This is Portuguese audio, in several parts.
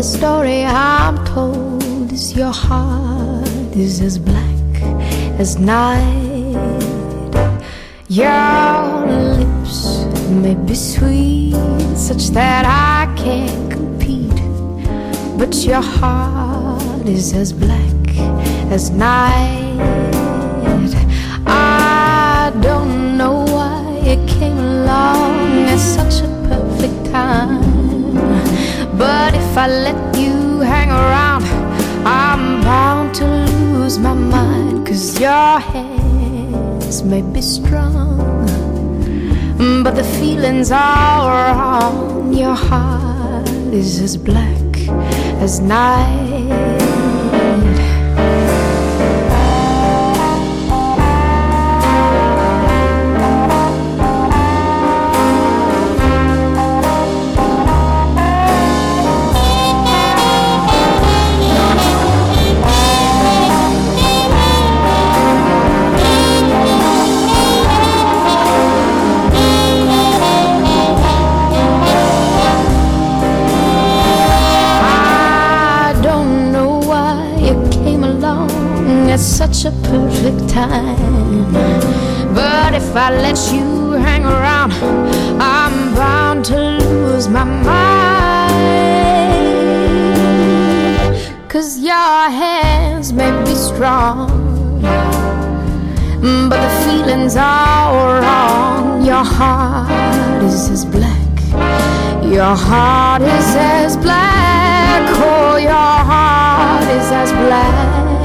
the story I'm told is your heart is as black as night. Your lips may be sweet, such that I can't compete, but your heart is as black as night. I don't know why it came along at such a perfect time, but if I let you hang around, I'm bound to lose my mind. Cause your hands may be strong, but the feelings are wrong. Your heart is as black as night. Your heart is as black. Your heart is as black. Oh, your heart is as black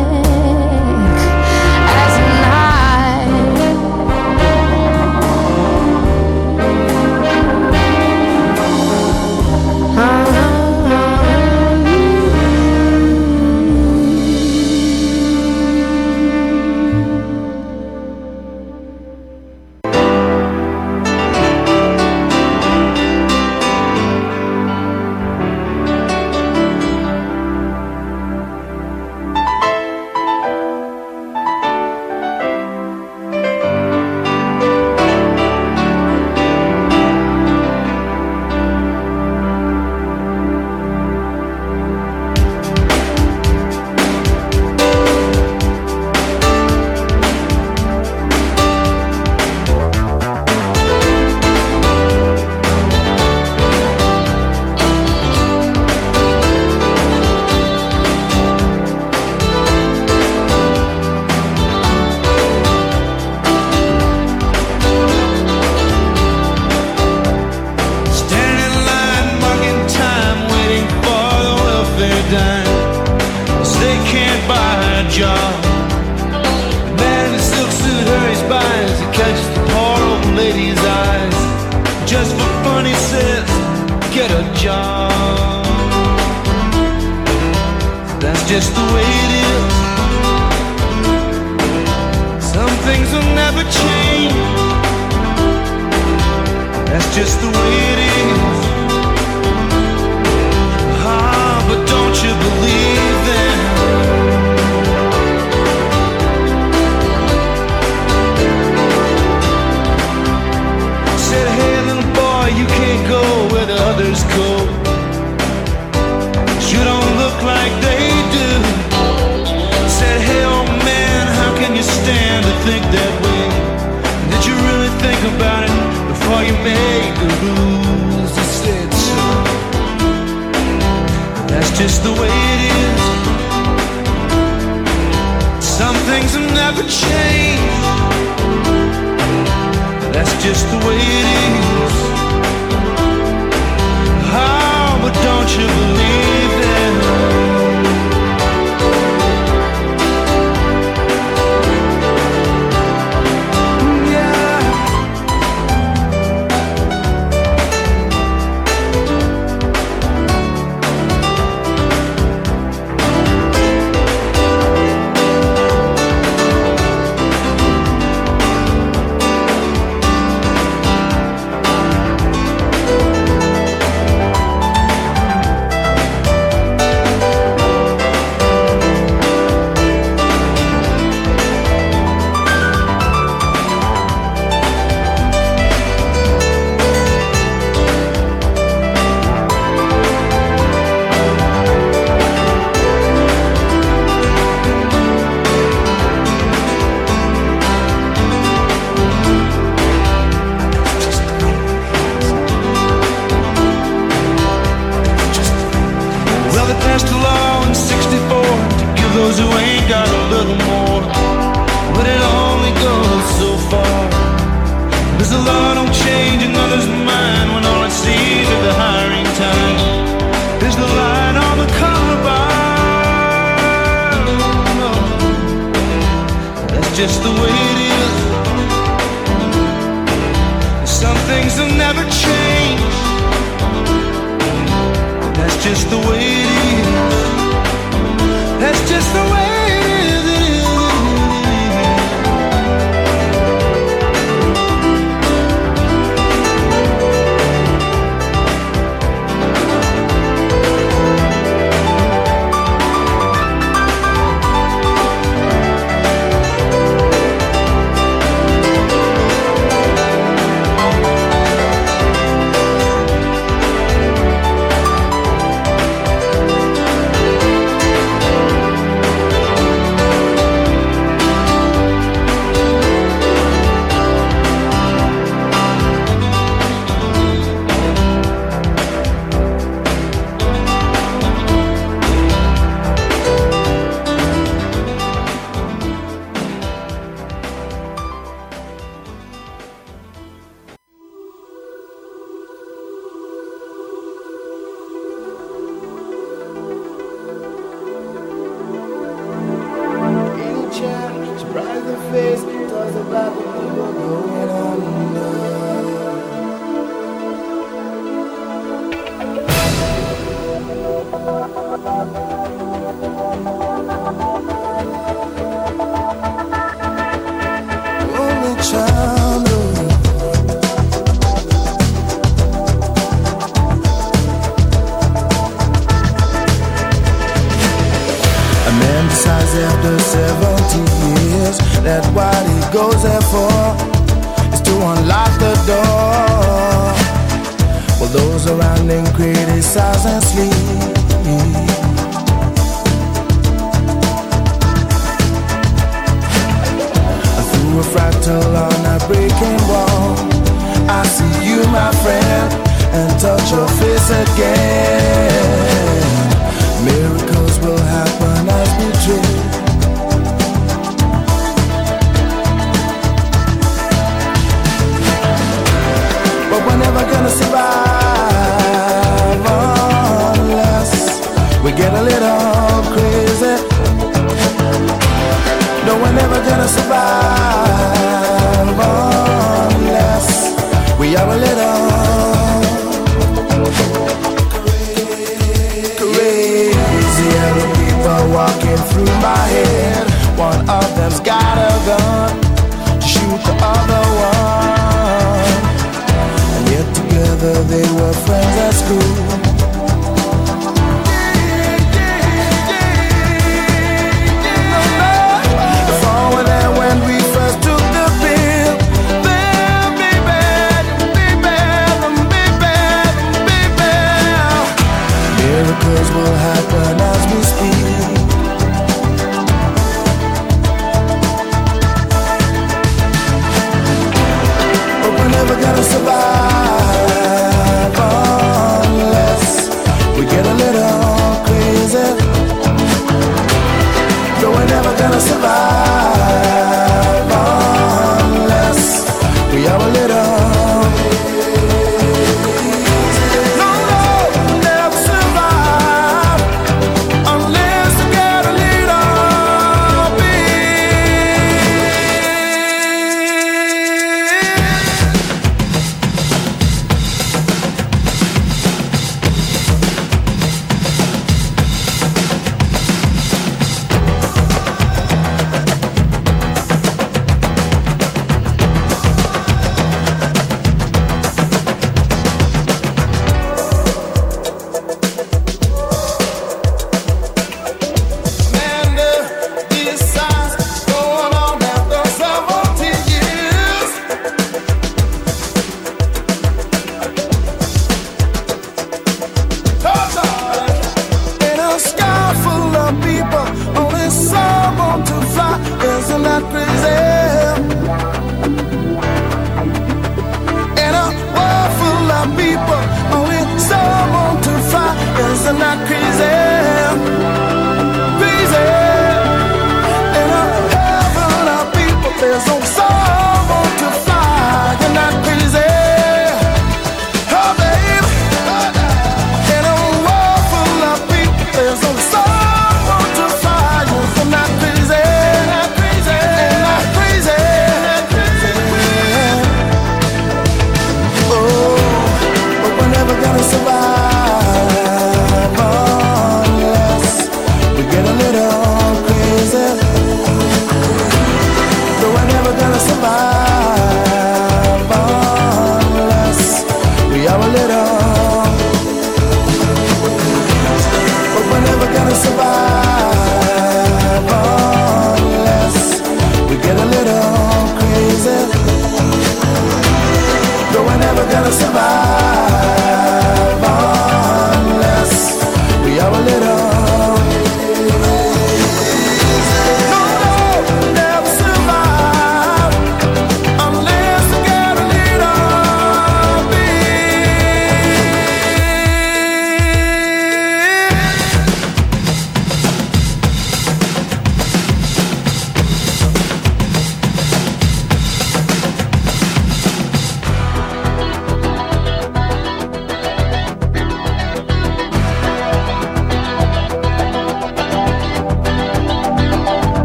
we're never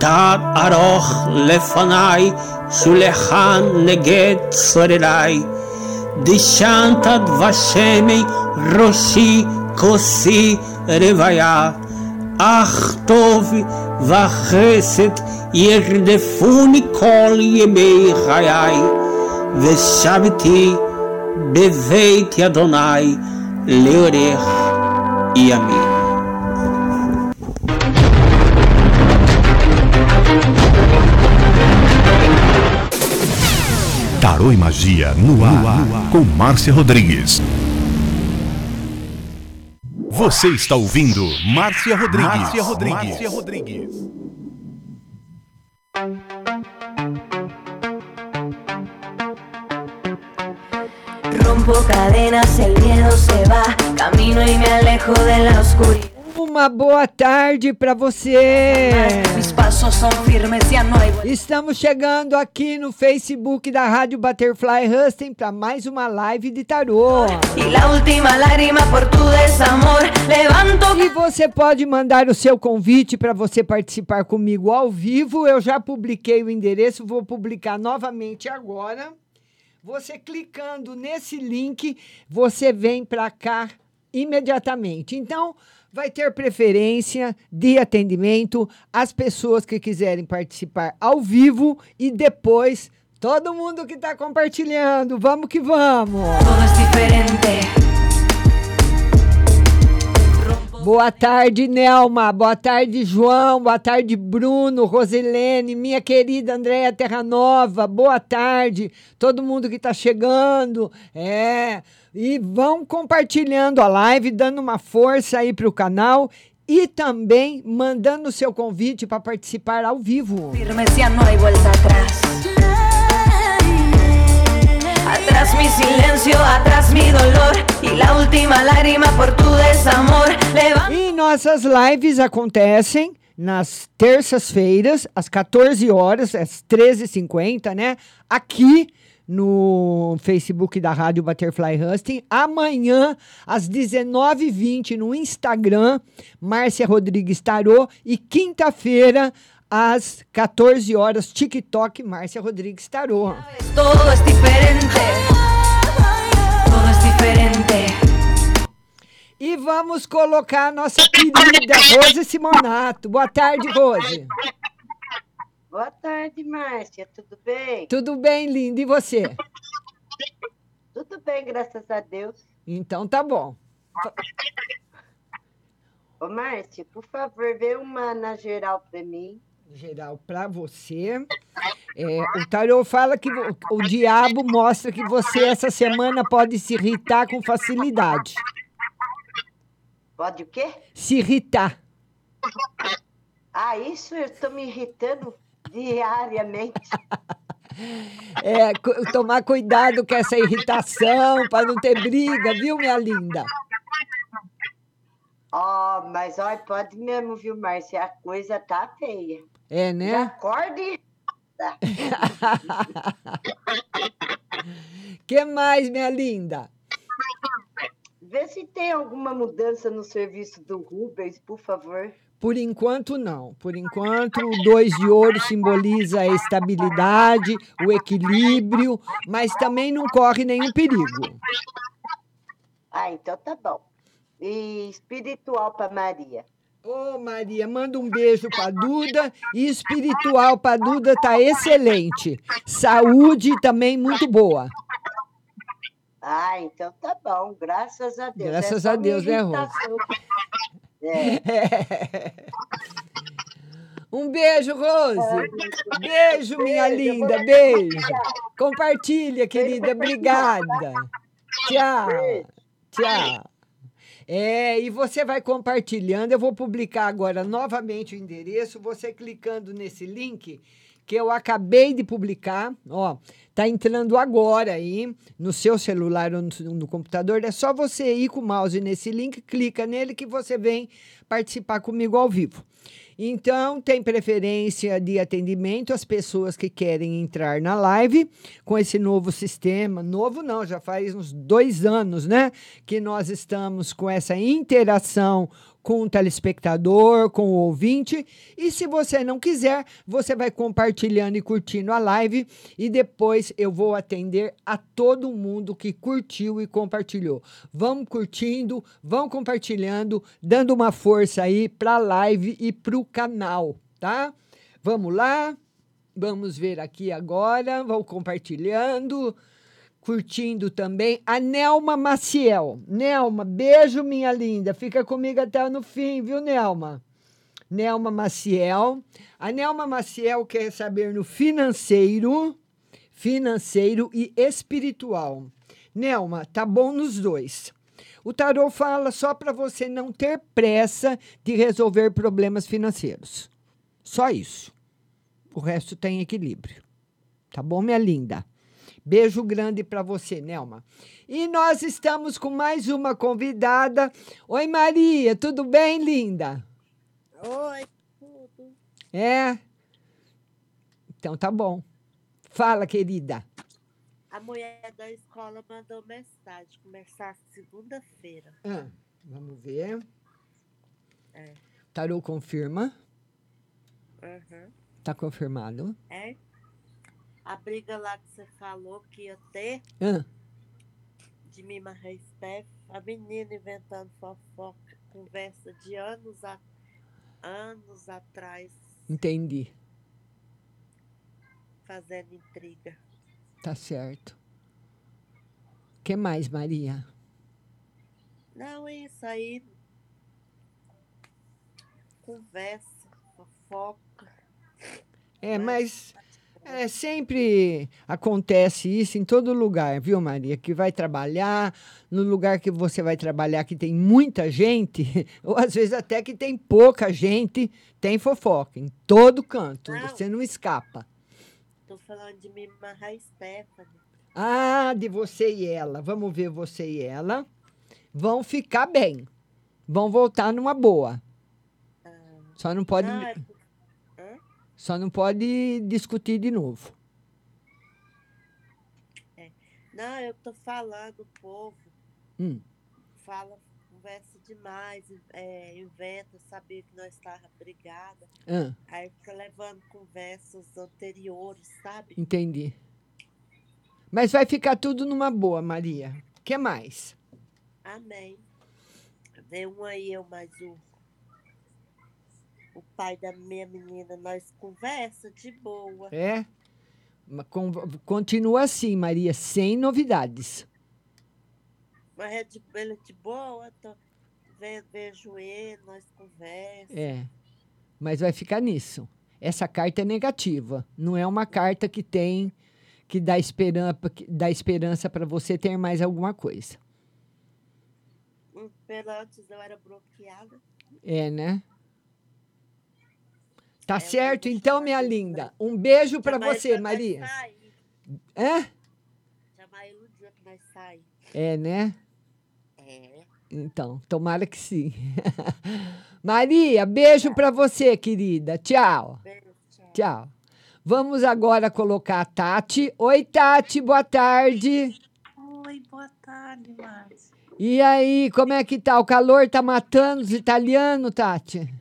Tad aroch lefanai, shulechan neget sorerai. Dishantad vashemi, roshi kosi revaya. Ach tov vachesed yerdefuni kol yemei chayai. Veshaviti beveit yadonai leorech yamim. Tarô e Magia no ar, no ar, com Márcia Rodrigues. Você está ouvindo Márcia Rodrigues. Márcia Rodrigues. Márcia Rodrigues. Rompo cadenas, el miedo se va, camino y me alejo de la oscuridad. Uma boa tarde para você. Estamos chegando aqui no Facebook da Rádio Butterfly Husting para mais uma live de tarô. E você pode mandar o seu convite para você participar comigo ao vivo. Eu já publiquei o endereço, vou publicar novamente agora. Você clicando nesse link, você vem para cá imediatamente. Então, vai ter preferência de atendimento às pessoas que quiserem participar ao vivo e depois todo mundo que está compartilhando. Vamos que vamos! Boa tarde, Nelma. Boa tarde, João. Boa tarde, Bruno, Rosilene, minha querida Andréia Terranova. Boa tarde, todo mundo que está chegando. É. E vão compartilhando a live, dando uma força aí para o canal e também mandando o seu convite para participar ao vivo. Atrás mi silencio, atrás mi dolor y la última lágrima por tu desamor. E nossas lives acontecem nas terças-feiras, às 14 horas, às 13h50, né? Aqui no Facebook da Rádio Butterfly Husting. Amanhã, às 19h20, no Instagram, Márcia Rodrigues Tarô. E quinta-feira, às 14 horas, TikTok, Márcia Rodrigues Tarô. Todo é diferente. Todo é diferente. E vamos colocar a nossa querida Rose Simonato. Boa tarde, Rose. Boa tarde, Márcia. Tudo bem? Tudo bem, linda. E você? Tudo bem, graças a Deus. Então tá bom. Ô, Márcia, por favor, vê uma na geral para mim. Geral para você. É, o tarô fala que o, diabo mostra que você essa semana pode se irritar com facilidade. Pode o quê? Se irritar. Ah, isso eu tô me irritando diariamente. É, tomar cuidado com essa irritação para não ter briga, viu, minha linda? Ó, mas olha, pode mesmo, viu, Márcia? A coisa tá feia. É, né? Acorde. que mais, minha linda? Vê se tem alguma mudança no serviço do Rubens, por favor. Por enquanto, não. Por enquanto, o dois de ouro simboliza a estabilidade, o equilíbrio, mas também não corre nenhum perigo. Ah, então tá bom. E espiritual para Maria. Ô, Maria, manda um beijo pra Duda. E espiritual pra Duda tá excelente. Saúde também muito boa. Ah, então tá bom. Graças a Deus. Graças É a Deus, né, irritação. É. Um beijo, Rose. Beijo, minha linda. Beijo. Compartilha, querida. Obrigada. Tchau. Tchau. É, e você vai compartilhando. Eu vou publicar agora novamente o endereço. Você clicando nesse link que eu acabei de publicar, ó, tá entrando agora aí no seu celular ou no, no computador. É só você ir com o mouse nesse link, clica nele que você vem participar comigo ao vivo. Então, tem preferência de atendimento às pessoas que querem entrar na live com esse novo sistema. Novo não, já faz uns dois anos, né? Que nós estamos com essa interação com o telespectador, com o ouvinte. E se você não quiser, você vai compartilhando e curtindo a live e depois eu vou atender a todo mundo que curtiu e compartilhou. Vamos curtindo, vão compartilhando, dando uma força aí para a live e para o canal, tá? Vamos lá. Vamos ver aqui agora, vão compartilhando curtindo também a Nelma Maciel. Nelma, beijo, minha linda. Fica comigo até no fim, viu, Nelma? Nelma Maciel. A Nelma Maciel quer saber no financeiro, financeiro e espiritual. Nelma, tá bom nos dois. O tarô fala só para você não ter pressa de resolver problemas financeiros. Só isso. O resto tem equilíbrio. Tá bom, minha linda? Beijo grande para você, Nelma. E nós estamos com mais uma convidada. Oi, Maria, tudo bem, linda? Oi, tudo. É? Então tá bom. Fala, querida. A mulher da escola mandou mensagem, começar segunda-feira. Ah, vamos ver. É. Tarô confirma. Uhum. Tá confirmado. É. A briga lá que você falou que ia ter Ah, de Mima Respeito, a menina inventando fofoca, conversa de anos, a, anos atrás, entendi. fazendo intriga. Tá certo. que mais, Maria? Não, isso aí. Conversa, fofoca. É, mas é, sempre acontece isso em todo lugar, viu, Maria? Que vai trabalhar, no lugar que você vai trabalhar que tem muita gente, ou às vezes até que tem pouca gente, tem fofoca em todo canto. Não. Você não escapa. Tô falando de Mima Stephanie. Ah, de você e ela. Vamos ver você e ela. Vão ficar bem. Vão voltar numa boa. Só não pode. Não, é por- Hã? Só não pode discutir de novo. Não, eu tô falando, o povo Hum. fala, conversa demais, é, inventa, sabia que nós estávamos brigadas. Ah. Aí fica levando conversas anteriores, sabe? Entendi. Mas vai ficar tudo numa boa, Maria. O que mais? Amém. Vem um aí, eu mais um. O pai da minha menina, nós conversa de boa. É? Continua assim, Maria, sem novidades. Mas é de, ele é de boa, tô, ve- vejo ele, nós conversa. É. Mas vai ficar nisso. essa carta é negativa. Não é uma carta que tem que dá esperança, que dá esperança para você ter mais alguma coisa. Hum, Pela antes eu era bloqueada. É, né? Tá certo, então, minha linda. Um beijo para você, Maria. É? Jamais iludiu que nós sai. É, né? É. Então, tomara que sim. Maria, beijo para você, querida. Tchau. Tchau. Vamos agora colocar a Tati. Oi, Tati, boa tarde. Oi, boa tarde, Márcia. E aí, como é que tá? O calor tá matando os italianos, Tati?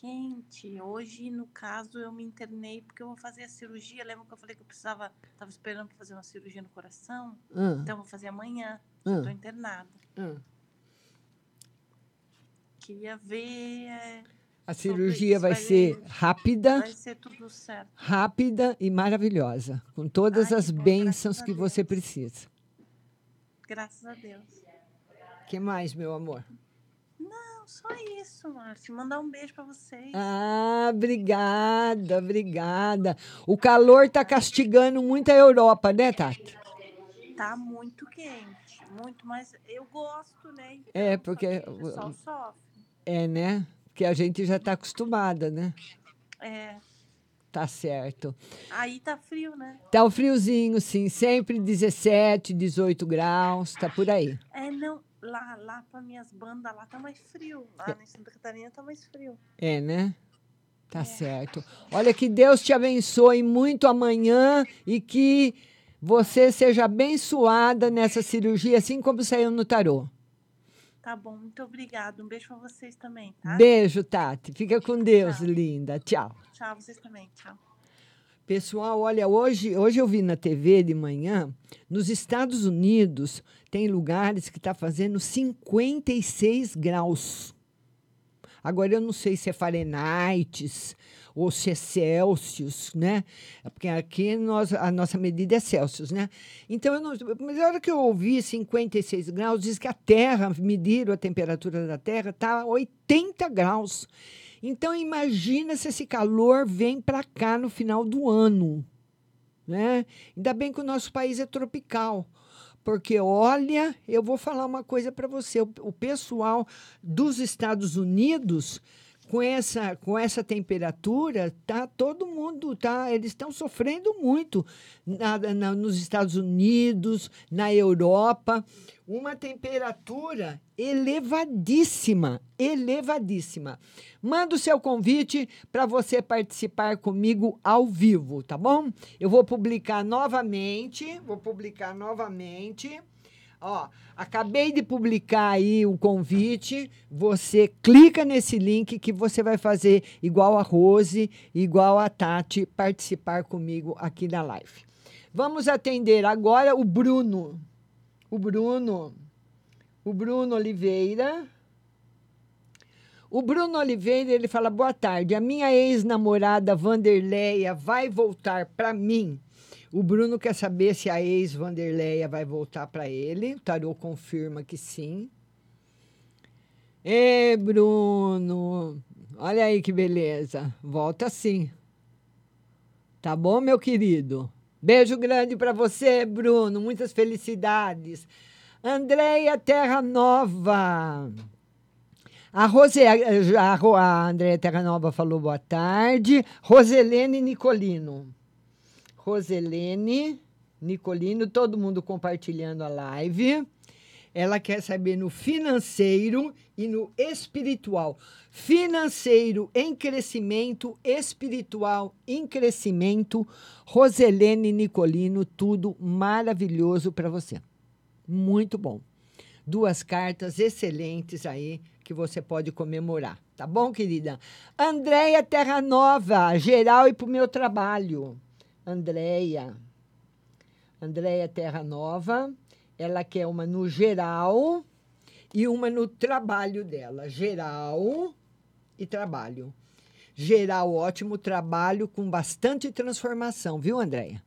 Quente. Hoje, no caso, eu me internei porque eu vou fazer a cirurgia. Lembra que eu falei que eu precisava, tava esperando para fazer uma cirurgia no coração? Então, eu vou fazer amanhã. Tô internada. Hum. Queria ver. é, A cirurgia isso. vai ser rápida, Vai ser tudo certo. rápida e maravilhosa, com todas as bênçãos que você precisa. Graças a Deus. que mais, meu amor? Só isso, Márcia. Mandar um beijo para vocês. Ah, obrigada, obrigada. O calor tá castigando muito a Europa, né, Tati? Tá muito quente. Muito, mas eu gosto, né? Então, É, porque O pessoal sofre. é, né? Que a gente já tá acostumada, né? É. Tá certo. Aí tá frio, né? Tá o friozinho, sim, sempre 17, 18 graus, tá por aí. É, não. Lá, lá para minhas bandas, lá tá mais frio. Lá em Santa Catarina tá mais frio. É, né? Tá certo. Olha que Deus te abençoe muito amanhã e que você seja abençoada nessa cirurgia, assim como saiu no tarô. Tá bom, muito obrigada. Um beijo pra vocês também, tá? Beijo, Tati. Fica com Deus, linda. Tchau. Tchau, vocês também. Tchau. Pessoal, olha, hoje, hoje eu vi na TV de manhã, nos Estados Unidos, tem lugares que está fazendo 56 graus. Agora, eu não sei se é Fahrenheit ou se é Celsius, né? É Porque aqui nós, a nossa medida é Celsius, né? Então, eu não, mas a hora que eu ouvi 56 graus, diz que a Terra, mediram a temperatura da Terra, está 80 graus. Então, imagina se esse calor vem para cá no final do ano. Né? Ainda bem que o nosso país é tropical. Porque, olha, eu vou falar uma coisa para você: o, o pessoal dos Estados Unidos, com essa, com essa temperatura, tá todo mundo, tá? Eles estão sofrendo muito na- na- nos Estados Unidos, na Europa. Uma temperatura elevadíssima, elevadíssima. Manda o seu convite para você participar comigo ao vivo, tá bom? Eu vou publicar novamente, vou publicar novamente. Ó, acabei de publicar aí o convite. Você clica nesse link que você vai fazer igual a Rose, igual a Tati, participar comigo aqui da live. Vamos atender agora o Bruno. O Bruno. O Bruno Oliveira. O Bruno Oliveira, ele fala: "Boa tarde. A minha ex-namorada Vanderleia vai voltar para mim?" O Bruno quer saber se a ex-Vanderleia vai voltar para ele. O tarô confirma que sim. Ê, Bruno. Olha aí que beleza. Volta sim. Tá bom, meu querido? Beijo grande para você, Bruno. Muitas felicidades. Andréia Terra Nova. A, Rose, a, a Andréia Terra Nova falou boa tarde. Roselene Nicolino. Roselene Nicolino, todo mundo compartilhando a live. Ela quer saber no financeiro e no espiritual. Financeiro em crescimento, espiritual em crescimento. Roselene Nicolino, tudo maravilhoso para você. Muito bom. Duas cartas excelentes aí que você pode comemorar. Tá bom, querida? Andréia Terra Nova, geral e para o meu trabalho. Andréia. Andréia Terra Nova. Ela quer uma no geral e uma no trabalho dela. Geral e trabalho. Geral, ótimo trabalho com bastante transformação, viu, Andréia?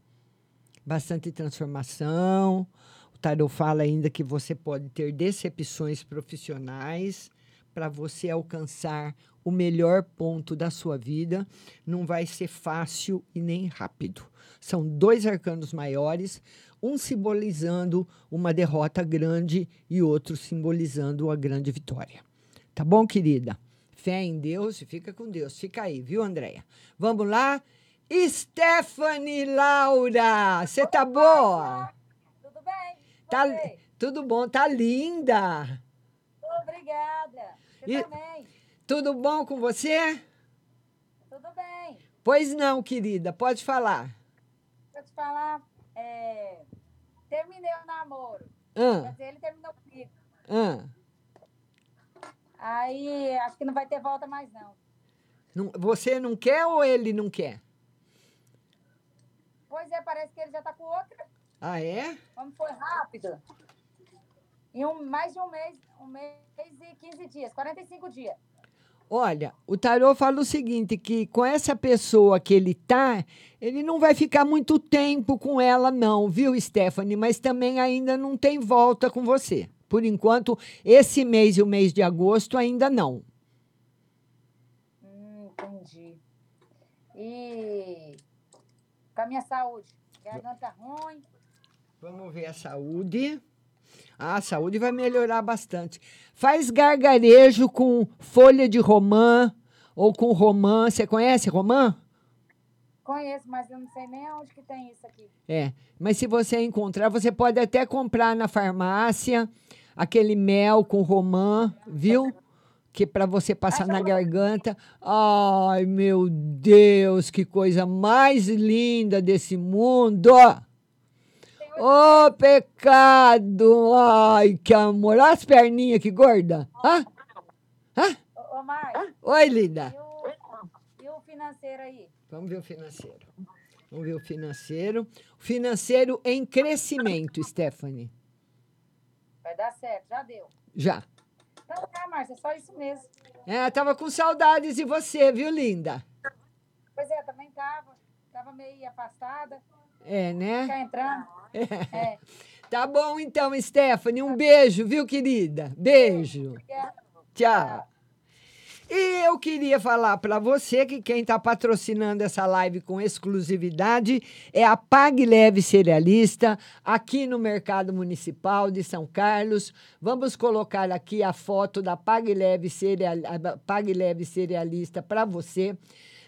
Bastante transformação. O Tarot fala ainda que você pode ter decepções profissionais para você alcançar o melhor ponto da sua vida. Não vai ser fácil e nem rápido. São dois arcanos maiores, um simbolizando uma derrota grande e outro simbolizando a grande vitória. Tá bom, querida? Fé em Deus e fica com Deus. Fica aí, viu, Andréia? Vamos lá? Stephanie Laura, você tá boa? Tudo bem? Tá, tudo bom, tá linda. Obrigada. Você E- também. Tudo bom com você? Tudo bem. Pois não, querida, pode falar. Te falar. é, Terminei o namoro. Ah. Quer dizer, ele terminou comigo. Ah, Aí acho que não vai ter volta mais, não. não- você não quer ou ele não quer? Pois é, parece que ele já tá com outra. Ah, é? Como foi rápido. Em um, mais de um mês, um mês e 15 dias, 45 dias. Olha, o tarô fala o seguinte, que com essa pessoa que ele tá, ele não vai ficar muito tempo com ela não, viu, Stephanie? Mas também ainda não tem volta com você. Por enquanto, esse mês e o mês de agosto ainda não. Hum, entendi. E com a minha saúde. Garganta ruim. Vamos ver a saúde. Ah, a saúde vai melhorar bastante. Faz gargarejo com folha de romã ou com romã. Você conhece romã? Conheço, mas eu não sei nem onde que tem isso aqui. É, mas se você encontrar, você pode até comprar na farmácia aquele mel com romã, viu? Que para você passar na garganta. Ai, meu Deus, que coisa mais linda desse mundo! Ô, pecado! Ai, que amor! Olha as perninhas que gorda! Hã? Hã? Ô, ô Oi, linda! e o financeiro aí? Vamos ver o financeiro. Vamos ver o financeiro. O financeiro em crescimento, Stephanie. Vai dar certo, já deu. Já. Então tá, Márcia, é só isso mesmo. É, tava com saudades de você, viu, linda? Pois é, também tava. Tava meio afastada. É, né? Ficar entrando. É. Tá bom então, Stephanie. Um beijo, viu, querida? Beijo. Tchau. E eu queria falar para você que quem está patrocinando essa live com exclusividade é a Pag Leve Cerealista, aqui no Mercado Municipal de São Carlos. Vamos colocar aqui a foto da Pag Leve, Cereal, a Pag Leve Cerealista para você.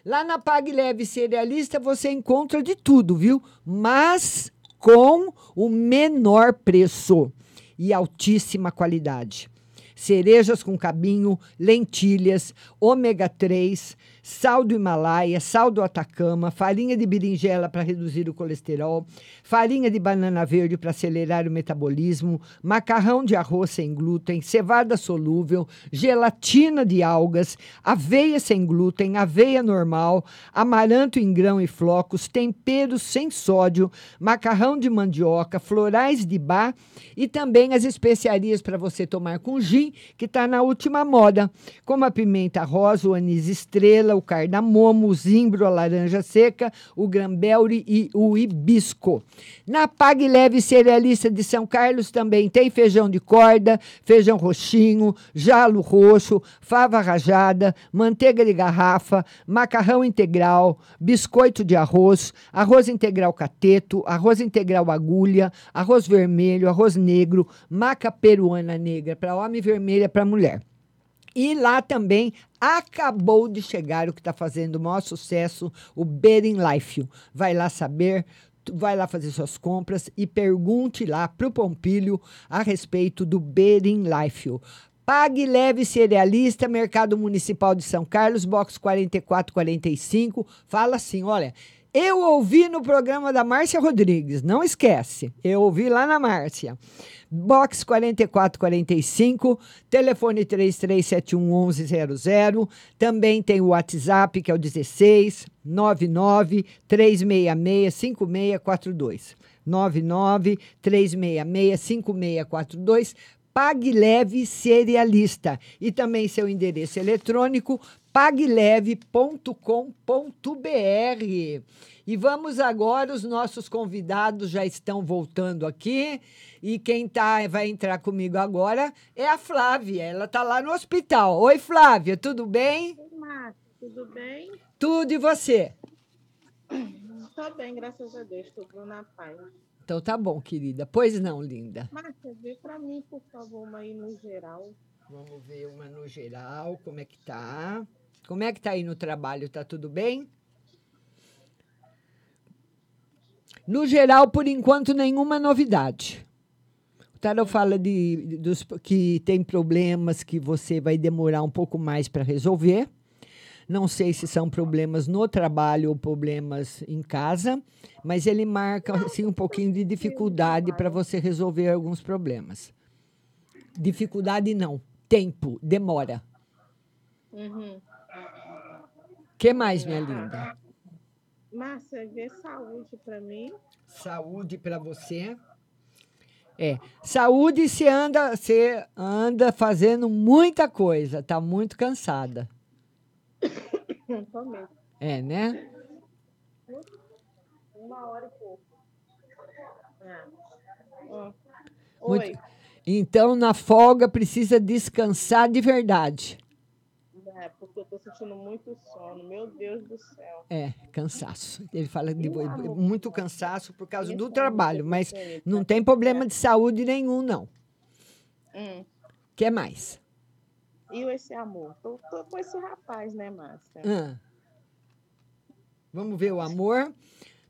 Lá na Pag Leve Cerealista você encontra de tudo, viu? Mas com o menor preço e altíssima qualidade cerejas com cabinho, lentilhas, ômega 3, sal do Himalaia, sal do Atacama, farinha de berinjela para reduzir o colesterol, farinha de banana verde para acelerar o metabolismo, macarrão de arroz sem glúten, cevada solúvel, gelatina de algas, aveia sem glúten, aveia normal, amaranto em grão e flocos, temperos sem sódio, macarrão de mandioca, florais de bar e também as especiarias para você tomar com gin, que está na última moda, como a pimenta rosa, o anis estrela, o cardamomo, o zimbro, a laranja seca, o grambelre e o hibisco. Na Pag Leve Cerealista de São Carlos também tem feijão de corda, feijão roxinho, jalo roxo, fava rajada, manteiga de garrafa, macarrão integral, biscoito de arroz, arroz integral cateto, arroz integral agulha, arroz vermelho, arroz negro, maca peruana negra para homem e vermelha para mulher. E lá também acabou de chegar o que está fazendo o maior sucesso, o Betting Life. Vai lá saber, vai lá fazer suas compras e pergunte lá para o Pompílio a respeito do Betting Life. Pague Leve Cerealista, Mercado Municipal de São Carlos, box 4445. Fala assim: olha, eu ouvi no programa da Márcia Rodrigues, não esquece, eu ouvi lá na Márcia. Box 4445, telefone 33711100. Também tem o WhatsApp, que é o 16 99 366 5642. 99 366 5642. Pague Leve Cerealista. E também seu endereço eletrônico pagleve.com.br. E vamos agora, os nossos convidados já estão voltando aqui. E quem tá, vai entrar comigo agora é a Flávia. Ela está lá no hospital. Oi, Flávia, tudo bem? Tudo bem? Tudo e você? Tô bem, graças a Deus. Tudo na paz. Então tá bom, querida. Pois não, linda. Márcia, vê pra mim, por favor, uma aí no geral. Vamos ver uma no geral, como é que tá. Como é que tá aí no trabalho? Tá tudo bem? No geral, por enquanto, nenhuma novidade. O Tarot fala de- dos, que tem problemas que você vai demorar um pouco mais para resolver. Não sei se são problemas no trabalho ou problemas em casa, mas ele marca assim, um pouquinho de dificuldade para você resolver alguns problemas. Dificuldade não, tempo, demora. Uhum. que mais, minha linda? Márcia, vê saúde pra mim. Saúde para você. É, saúde você anda, você anda fazendo muita coisa, tá muito cansada. É, né? Uma hora e pouco. É. Muito- Oi. Então, na folga precisa descansar de verdade. É, porque eu tô sentindo muito sono. Meu Deus do céu. É, cansaço. Ele fala de o muito cansaço por causa do trabalho, mas não tá tem problema de saúde nenhum, não. Hum. que mais? E esse amor? Tô, tô com esse rapaz, né, Márcia? Ah. Vamos ver o amor.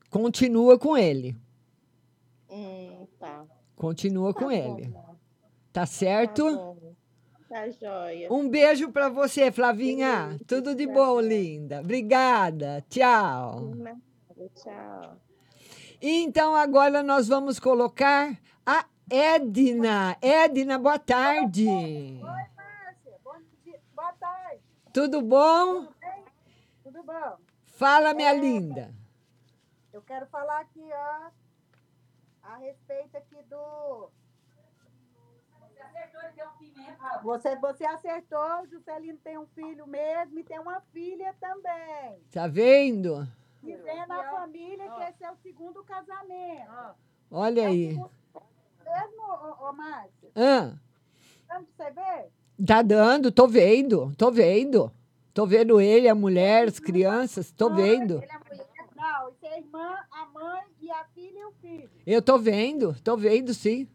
Continua com ele. Hum, tá. Continua com bom, ele. Tá certo? Tá bom. Tá joia. Um beijo pra você, Flavinha. Tudo de bom, linda. Obrigada. Tchau. Tchau. Então agora nós vamos colocar a Edna. Edna, boa tarde. Márcia, bom dia. Boa tarde. Tudo bom? Tudo bom? Fala, minha É, linda. Eu quero falar aqui, ó, a respeito aqui do. Você, você acertou, o Juscelino tem um filho mesmo e tem uma filha também. Tá vendo? Vem na família que esse é o segundo casamento. Olha aí. Mesmo, ô, ô Márcia? Ah, Vamos você ver? Tá dando, tô vendo, tô vendo. Tô vendo ele, a mulher, as crianças, tô vendo. Ele é mulher? Não, isso é a irmã, a mãe e a filha e o filho. Eu tô vendo, tô vendo sim.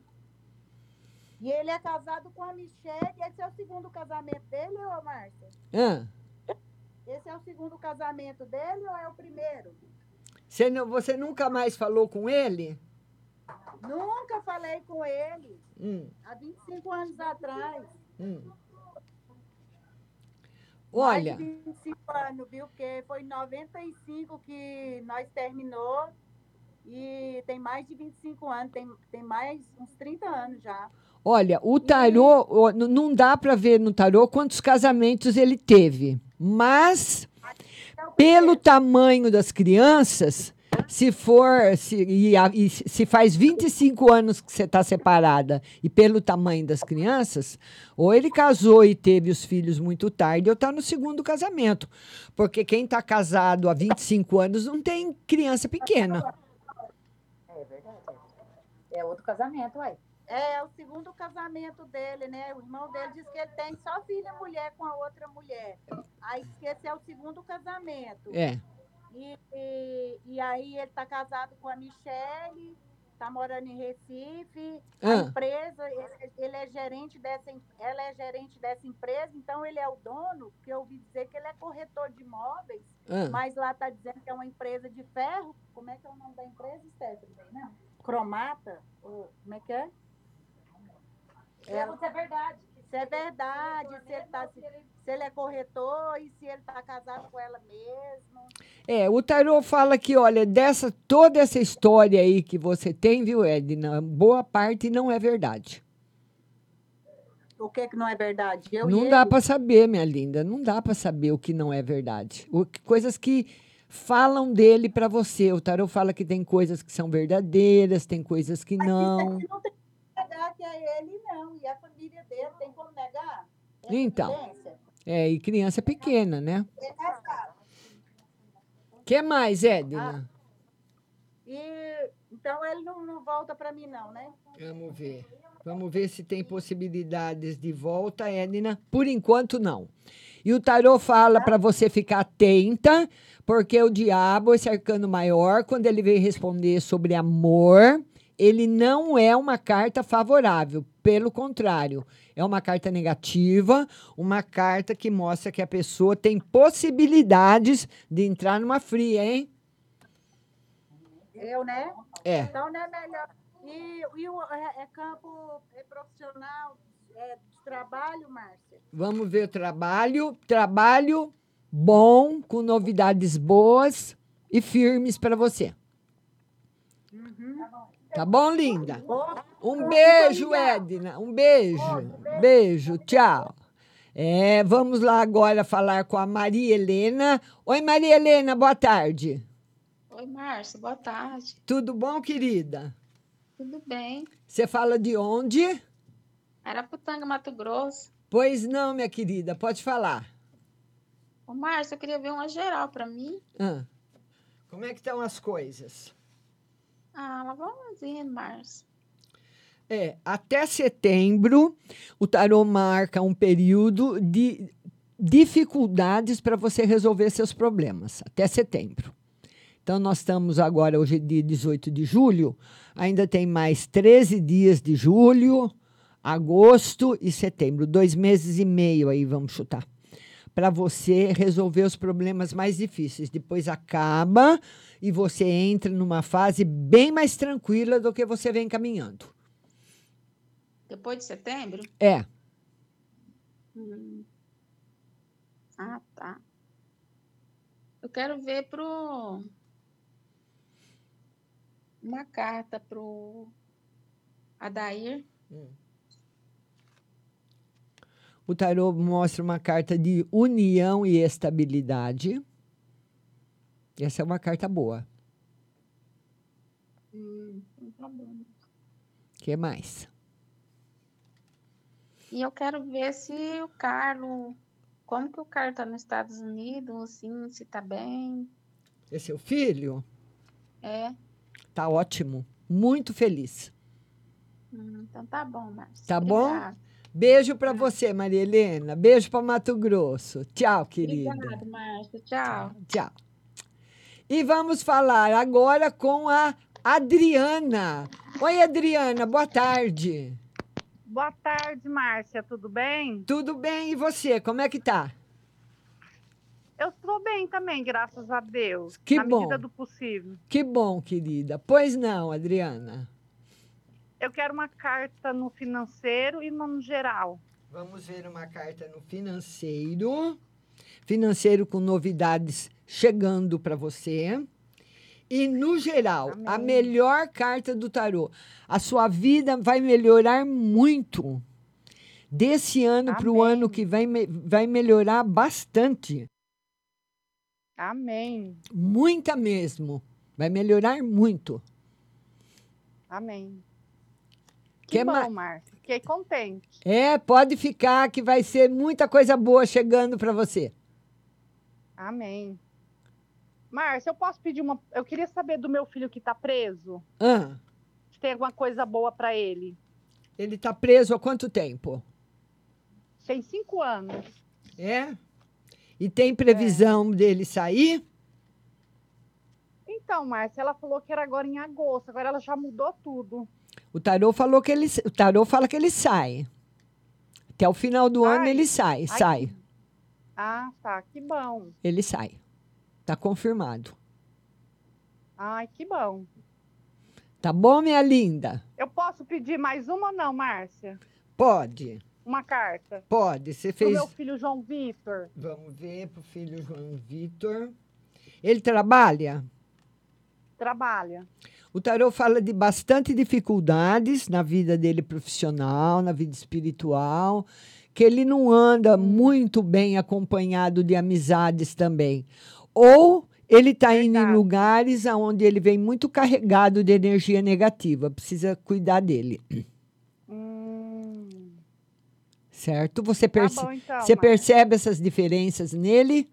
E ele é casado com a Michelle. Esse é o segundo casamento dele, ô Márcia? Ah, Esse é o segundo casamento dele ou é o primeiro? você, não- você nunca mais falou com ele? Nunca falei com ele. Hum, Há 25 anos atrás. Hum. Mais Olha, de 25 anos, viu? Porque foi em 95 que nós terminou. E tem mais de 25 anos, tem, tem mais uns 30 anos já. olha, o tarô, não dá para ver no tarô quantos casamentos ele teve, mas pelo tamanho das crianças, se for, se, e, a- e se faz 25 anos que você está separada e pelo tamanho das crianças, ou ele casou e teve os filhos muito tarde, ou está no segundo casamento. Porque quem está casado há 25 anos não tem criança pequena. É verdade. É outro casamento, uai. É, é o segundo casamento dele, né? O irmão dele diz que ele tem só filha mulher com a outra mulher. Aí diz que esse é o segundo casamento. É. E, e, e aí ele tá casado com a Michele, tá morando em Recife. A Ah. empresa, ele, ele é gerente dessa, ela é gerente dessa empresa, então ele é o dono, porque eu ouvi dizer que ele é corretor de imóveis, Ah. mas lá tá dizendo que é uma empresa de ferro. Como é que é o nome da empresa, Stephanie? Não. Cromata? Ou, como é que é? Se é verdade. Se é verdade, se ele, tá, se, se ele é corretor e se ele tá casado com ela mesmo. É, o tarô fala que, olha, dessa toda essa história aí que você tem, viu, Edna, boa parte não é verdade. O que que não é verdade? Eu não dá para saber, minha linda, não dá para saber o que não é verdade. O, que- coisas que falam dele para você. O tarô fala que tem coisas que são verdadeiras, tem coisas que não. Não tem negar que é ele, não. E a família dele, tem como negar? É Então. evidência. É, e criança pequena, né? É casado. que mais, Edna? E, então ele não, não volta para mim, não, né? Vamos ver. Vamos ver se tem possibilidades de volta, Edna. Por enquanto, não. E o tarô fala para você ficar atenta, porque o diabo, esse arcano maior, quando ele veio responder sobre amor, ele não é uma carta favorável, pelo contrário, é uma carta negativa, uma carta que mostra que a pessoa tem possibilidades de entrar numa fria, hein? Eu, né? É. Então não é melhor. E, e o é, é campo é profissional é, de trabalho, Márcia? Vamos ver o trabalho. Trabalho bom, com novidades boas e firmes para você. Tá bom, linda? Um beijo, Edna. Um beijo. Beijo, tchau. É, vamos lá agora falar com a Maria Helena. Oi, Maria Helena, boa tarde. Oi, Márcia, boa tarde. Tudo bom, querida? Tudo bem? Você fala de onde? Araputanga, Mato Grosso. Pois não, minha querida, pode falar. Ô, Márcia, eu queria ver uma geral para mim. Ah, como é que estão as coisas? Ah, vamos indo, Márcia. É, até setembro, o tarô marca um período de dificuldades para você resolver seus problemas, até setembro. Então, nós estamos agora, hoje é dia 18 de julho, ainda tem mais 13 dias de julho, agosto e setembro, dois meses e meio aí, vamos chutar, para você resolver os problemas mais difíceis. Depois acaba e você entra numa fase bem mais tranquila do que você vem caminhando. Depois de setembro? É. Hum. Ah, tá. Eu quero ver pro uma carta pro Adair. O tarô mostra uma carta de união e estabilidade. Essa é uma carta boa. Hum, tá bom. Que mais? E eu quero ver se o Carlos, como que o Carlos tá nos Estados Unidos, assim, se tá bem. É seu filho? É. Tá ótimo. Muito feliz. Hum, então tá bom, Márcia. Tá Obrigada. bom? Beijo para você, Maria Helena. Beijo para Mato Grosso. Tchau, querida. Obrigada, Márcia. Tchau. Tchau. E vamos falar agora com a Adriana. Oi, Adriana, boa tarde. Boa tarde, Márcia. Tudo bem? Tudo bem, e você? Como é que tá? Eu estou bem também, graças a Deus. Que na bom. medida do possível. Que bom, querida. Pois não, Adriana. Eu quero uma carta no financeiro e no geral. Vamos ver uma carta no financeiro. Financeiro com novidades chegando para você. E no geral, a melhor carta do tarô. A sua vida vai melhorar muito. Desse ano para o ano que vem, vai melhorar bastante. Amém. Muita mesmo. Vai melhorar muito. Amém. Que Que, bom, ma- Márcia. Fiquei contente. É, pode ficar que vai ser muita coisa boa chegando para você. Amém. Márcia, eu posso pedir uma. Eu queria saber do meu filho que está preso. Ah, Se tem alguma coisa boa para ele. ele está preso há quanto tempo? Tem cinco anos. É? E tem previsão dele sair? Então, Márcia, ela falou que era agora em agosto. Agora ela já mudou tudo. O tarô falou que ele, o tarô fala que ele sai. Até o final do ano ele sai, ai, sai. Ah, tá. Que bom. Ele sai. Tá confirmado. Ai, que bom. Tá bom, minha linda? Eu posso pedir mais uma ou não, Márcia? Pode. Uma carta. Pode. Você Pro fez. meu filho João Vitor. Vamos ver pro filho João Vitor. Ele trabalha? Trabalha. O tarô fala de bastante dificuldades na vida dele profissional, na vida espiritual, que ele não anda muito bem acompanhado de amizades também. Ou ele está indo em lugares onde ele vem muito carregado de energia negativa, precisa cuidar dele. Certo? Você, perce bom, então, você Márcia. percebe essas diferenças nele?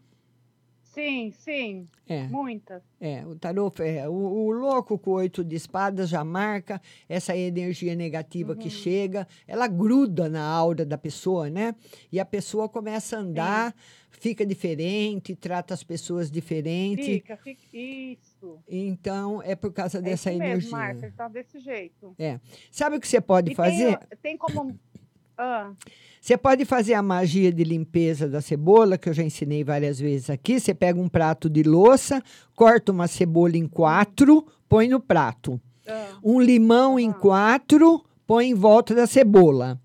Sim, sim. É. Muitas. É, o tarô, é, o, o louco com oito de espadas já marca essa energia negativa que chega, ela gruda na aura da pessoa, né? E a pessoa começa a andar, fica diferente, trata as pessoas diferente. Fica, fica. Isso. Então, é por causa dessa é isso energia. mesmo, Marcia, tá desse jeito. É. Sabe o que você pode E fazer? Tem, tem como. Ah, Você pode fazer a magia de limpeza da cebola, que eu já ensinei várias vezes aqui. Você pega um prato de louça, corta uma cebola em quatro, põe no prato. Um limão em quatro, põe em volta da cebola.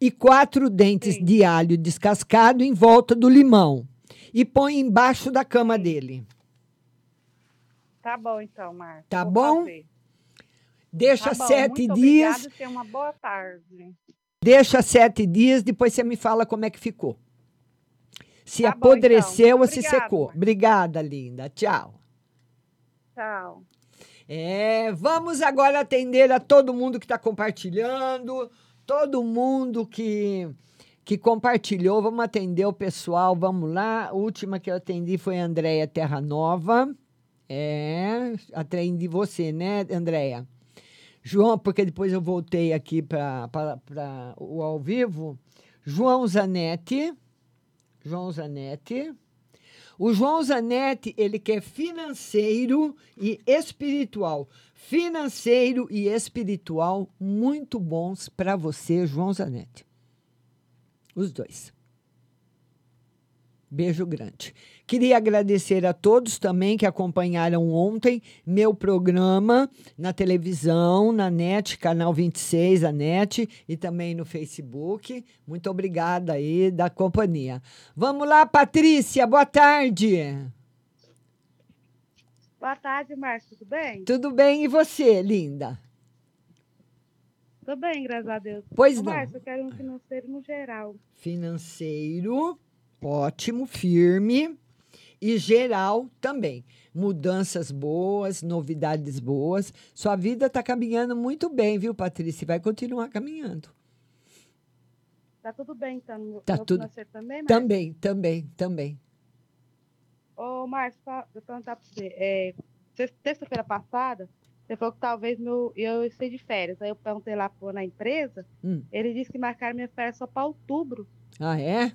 E quatro dentes de alho descascado em volta do limão. E põe embaixo da cama dele. tá bom então, Marcia. Tá vou bom? fazer. Deixa Tá bom, sete muito dias. Obrigada, tenha uma boa tarde. Deixa sete dias, depois você me fala como é que ficou. Se Tá bom, então. apodreceu ou se secou. Obrigada, linda. Tchau. Tchau. É, vamos agora atender a todo mundo que está compartilhando, todo mundo que, que compartilhou. Vamos atender o pessoal, vamos lá. A última que eu atendi foi a Andréia Terra Nova. É, atendi você, né, Andréia? João, porque depois eu voltei aqui para o ao vivo. João Zanetti. João Zanetti. O João Zanetti, ele quer financeiro e espiritual. Financeiro e espiritual muito bons para você, João Zanetti. Os dois. Beijo grande. Queria agradecer a todos também que acompanharam ontem meu programa na televisão, na NET, canal 26, a NET, e também no Facebook. Muito obrigada aí da companhia. Vamos lá, Patrícia, boa tarde. Boa tarde, Márcia, tudo bem? Tudo bem e você, linda? Tudo bem, graças a Deus. Pois Ô, não. Márcia, eu quero um financeiro no geral. Financeiro, ótimo, firme e geral também. Mudanças boas, novidades boas. Sua vida está caminhando muito bem, viu, Patrícia? E Vai continuar caminhando. Tá tudo bem, então, no Tá no tudo- também? Também, também, também. Ô, Márcio, fa- eu perguntar pra você. É, terça-feira passada, você falou que talvez meu, eu esteja de férias. Aí eu perguntei lá pô, na empresa, Hum. ele disse que marcaram minha férias só para outubro. Ah, é?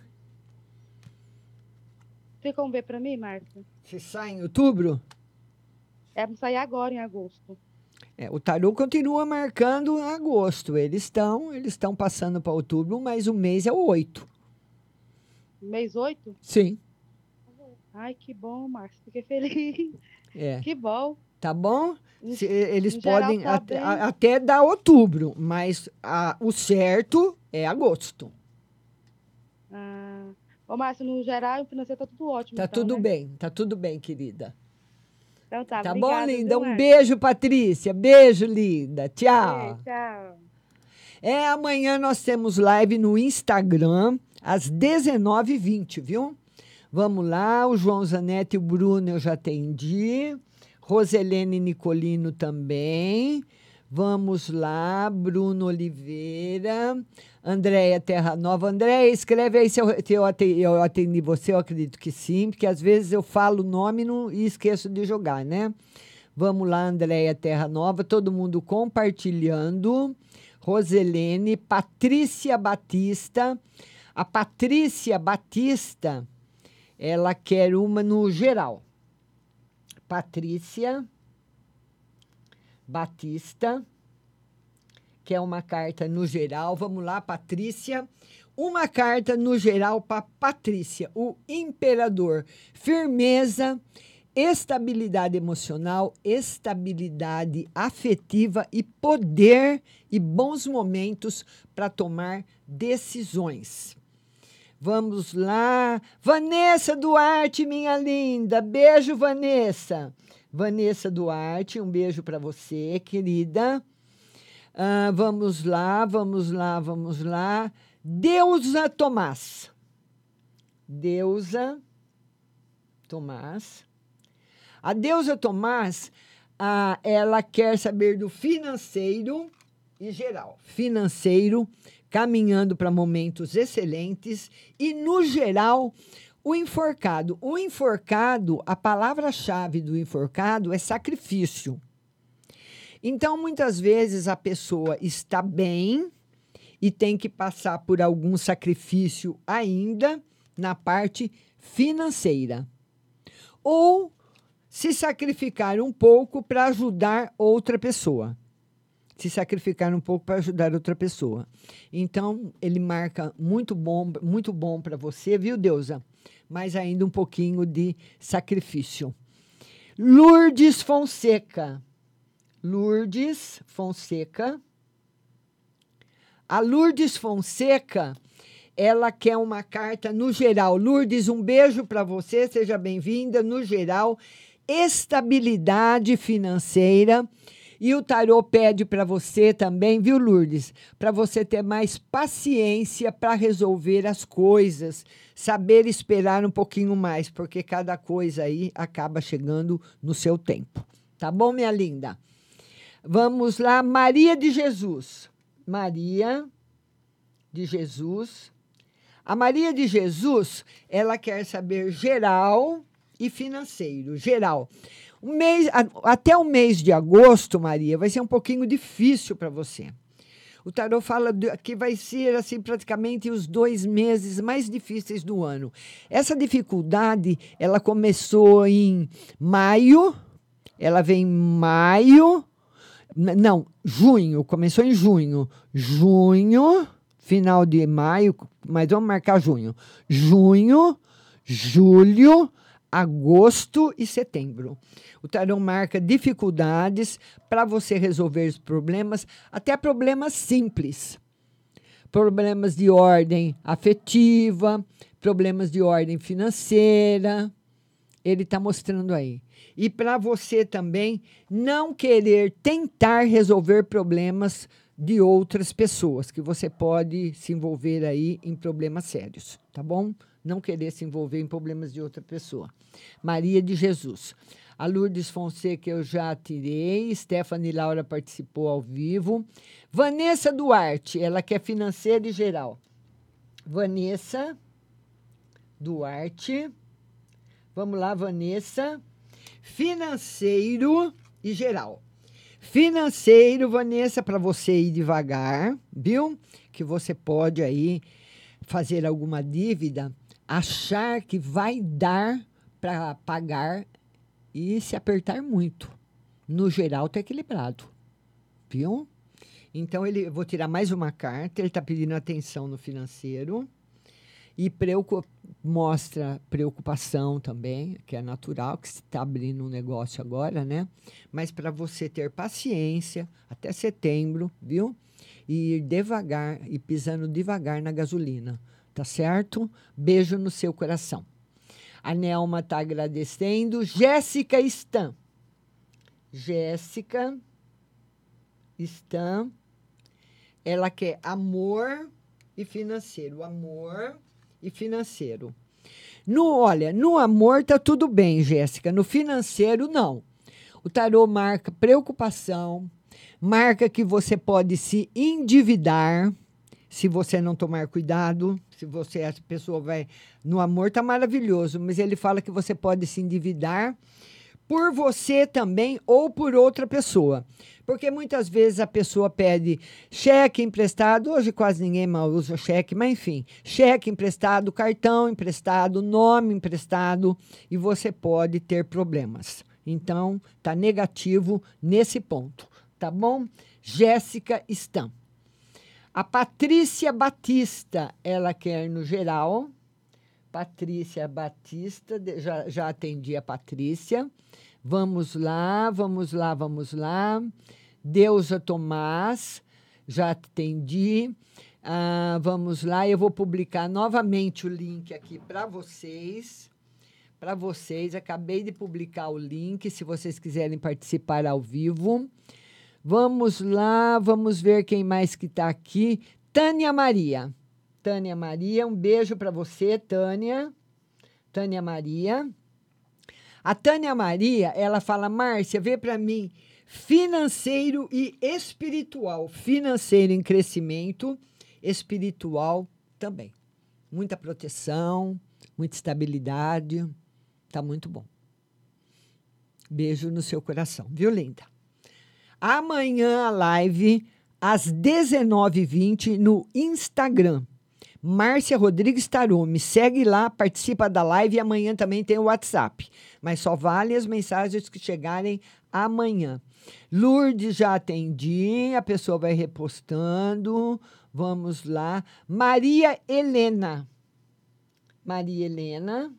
Tem como ver para mim, Márcia? Você sai em outubro? É pra sair agora, em agosto. É, o tarô continua marcando agosto. Eles estão, eles estão passando para outubro, mas o mês é o 8. Mês 8? Sim. Ai, que bom, Márcia. Fiquei feliz. É. Que bom. Tá bom? Se- eles podem tá até, até dar outubro, mas a- o certo é agosto. Ô, Márcio, no geral, o financeiro tá tudo ótimo. Tá então, tudo né? bem, tá tudo bem, querida. Então tá, Tá bom, obrigada, linda? viu, Um beijo, Patrícia. Beijo, linda. Tchau. Beijo, Tchau. É, amanhã nós temos live no Instagram, às 19h20, viu? Vamos lá, o João Zanetti e o Bruno eu já atendi. Roselene Nicolino também. Vamos lá, Bruno Oliveira. Andréia Terra Nova. Andréia, escreve aí se eu, se eu atendi, eu atendi você, eu acredito que sim, porque às vezes eu falo o nome não- e esqueço de jogar, né? Vamos lá, Andréia Terra Nova, todo mundo compartilhando. Roselene, Patrícia Batista. A Patrícia Batista, ela quer uma no geral. Patrícia Batista, quer uma carta no geral. Vamos lá, Patrícia. Uma carta no geral para Patrícia, o imperador. Firmeza, estabilidade emocional, estabilidade afetiva e poder e bons momentos para tomar decisões. Vamos lá. Vanessa Duarte, minha linda. Beijo, Vanessa. Vanessa Duarte, um beijo para você, querida. Ah, vamos lá, vamos lá, vamos lá. Deusa Tomás. Deusa Tomás. A Deusa Tomás, ah, ela quer saber do financeiro e geral. Financeiro, caminhando para momentos excelentes e, no geral, O enforcado. O enforcado, a palavra-chave do enforcado é sacrifício. Então, muitas vezes a pessoa está bem e tem que passar por algum sacrifício ainda na parte financeira. Ou se sacrificar um pouco para ajudar outra pessoa. Se sacrificar um pouco para ajudar outra pessoa. Então, ele marca muito bom, muito bom para você, viu, Deusa? Mas ainda um pouquinho de sacrifício. Lourdes Fonseca. Lourdes Fonseca. A Lourdes Fonseca, ela quer uma carta no geral. Lourdes, um beijo para você, seja bem-vinda. No geral, estabilidade financeira. E o tarô pede para você também, viu, Lourdes? Para você ter mais paciência para resolver as coisas, saber esperar um pouquinho mais, porque cada coisa aí acaba chegando no seu tempo. Tá bom, minha linda? Vamos lá, Maria de Jesus. Maria de Jesus. A Maria de Jesus, ela quer saber geral e financeiro. Geral. Mês, até o mês de agosto, Maria, vai ser um pouquinho difícil para você. O tarot fala que vai ser assim praticamente os dois meses mais difíceis do ano. Essa dificuldade, ela começou em maio, ela vem em maio, não, junho, começou em junho. Junho, final de maio, mas vamos marcar junho. Junho, julho, agosto e setembro. O tarô marca dificuldades para você resolver os problemas, até problemas simples. Problemas de ordem afetiva, problemas de ordem financeira. Ele está mostrando aí. E para você também não querer tentar resolver problemas de outras pessoas, que você pode se envolver aí em problemas sérios, tá bom? Não querer se envolver em problemas de outra pessoa. Maria de Jesus. A Lourdes Fonseca eu já tirei, Stephanie Laura participou ao vivo. Vanessa Duarte, ela quer financeira e geral. Vanessa Duarte. Vamos lá, Vanessa financeiro e geral. Financeiro, Vanessa, para você ir devagar, viu? Que você pode aí fazer alguma dívida, achar que vai dar para pagar e se apertar muito. No geral, tá equilibrado, viu? Então, ele, vou tirar mais uma carta. Ele está pedindo atenção no financeiro e preocup, mostra preocupação também, que é natural, que você está abrindo um negócio agora, né? Mas para você ter paciência até setembro, viu? E ir devagar e pisando devagar na gasolina, tá certo? Beijo no seu coração. A Nelma está agradecendo. Jéssica Stan. Jéssica Stan. Ela quer amor e financeiro. Amor e financeiro. No, olha, no amor tá tudo bem, Jéssica. No financeiro, não. O tarô marca preocupação, marca que você pode se endividar se você não tomar cuidado, se você essa pessoa vai no amor tá maravilhoso, mas ele fala que você pode se endividar por você também ou por outra pessoa. Porque muitas vezes a pessoa pede cheque emprestado, hoje quase ninguém mal usa cheque, mas enfim, cheque emprestado, cartão emprestado, nome emprestado, e você pode ter problemas. Então, tá negativo nesse ponto, tá bom? Jéssica Stam. A Patrícia Batista, ela quer no geral. Patrícia Batista, já, já atendi a Patrícia. Vamos lá, vamos lá, vamos lá. Deusa Tomás, já atendi. Ah, vamos lá, eu vou publicar novamente o link aqui para vocês. Para vocês, acabei de publicar o link, se vocês quiserem participar ao vivo. Vamos lá, vamos ver quem mais que está aqui. Tânia Maria. Tânia Maria, um beijo para você, Tânia. Tânia Maria. A Tânia Maria, ela fala: Márcia, vê para mim financeiro e espiritual. Financeiro em crescimento, espiritual também. Muita proteção, muita estabilidade. Tá muito bom. Beijo no seu coração, viu, linda? Amanhã a live às 19h20 no Instagram. Márcia Rodrigues Tarô. Me segue lá, participa da live e amanhã também tem o WhatsApp. Mas só vale as mensagens que chegarem amanhã. Lourdes já atendi, a pessoa vai repostando. Vamos lá. Maria Helena. Maria Helena.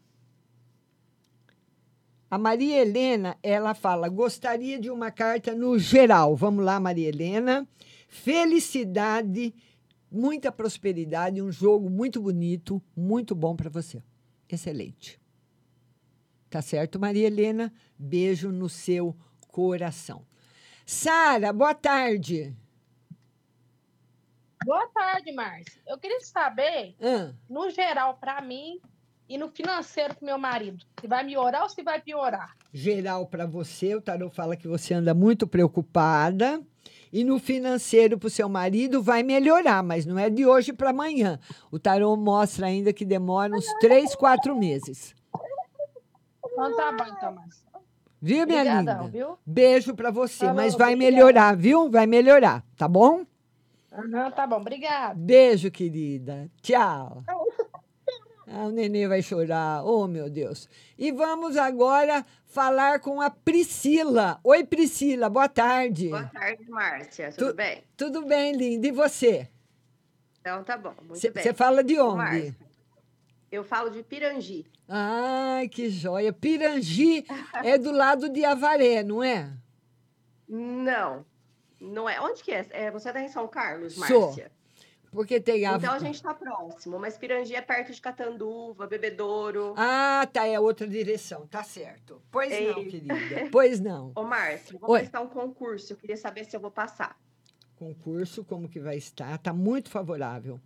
A Maria Helena, ela fala: gostaria de uma carta no geral. Vamos lá, Maria Helena. Felicidade, muita prosperidade, um jogo muito bonito, muito bom para você. Excelente. Tá certo, Maria Helena? Beijo no seu coração. Sara, boa tarde. Boa tarde, Márcia. Eu queria saber, Ah. no geral, para mim e no financeiro pro meu marido, se vai melhorar ou se vai piorar. Geral para você, o tarô fala que você anda muito preocupada. E no financeiro para o seu marido vai melhorar, mas não é de hoje para amanhã. O tarô mostra ainda que demora uns três, quatro meses. Então tá bom, então. Viu, minha Obrigadão, linda? viu? Beijo para você, Falou, mas vai obrigada. melhorar, viu? Vai melhorar, tá bom? Aham, tá bom, obrigada. Beijo, querida. Tchau. Ah, o nenê vai chorar. Oh, meu Deus. E vamos agora falar com a Priscila. Oi, Priscila, boa tarde. Boa tarde, Márcia. Tudo Tu- bem? Tudo bem, linda. E você? Então tá bom, muito Cê- bem. cê fala de onde? Márcia, eu falo de Pirangi. Ai, que joia. Pirangi é do lado de Avaré, não é? Não, não é. Onde que é? É, você tá em São Carlos, Sou. Porque tem a... Então a gente tá próximo, mas Pirangi é perto de Catanduva, Bebedouro. Ah, tá, é outra direção, tá certo. Pois não, Ei. querida. Pois não. Ô, Márcia, vou Oi. prestar um concurso. Eu queria saber se eu vou passar. concurso, como que vai estar? Tá muito favorável.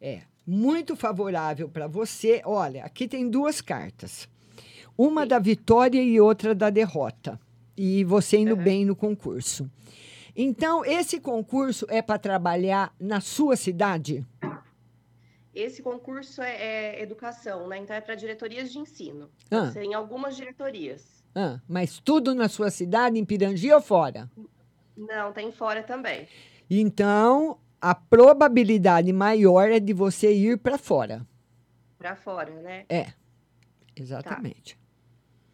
É, muito favorável para você. Olha, aqui tem duas cartas. Uma da vitória e outra da derrota. E você indo bem no concurso. Então, esse concurso é para trabalhar na sua cidade? Esse concurso é, é educação, né? Então é para diretorias de ensino. Ah. Tem algumas diretorias. Ah, mas tudo na sua cidade, em Pirangi ou fora? Não, tem fora também. Então, a probabilidade maior é de você ir para fora. Para fora, né? É, exatamente.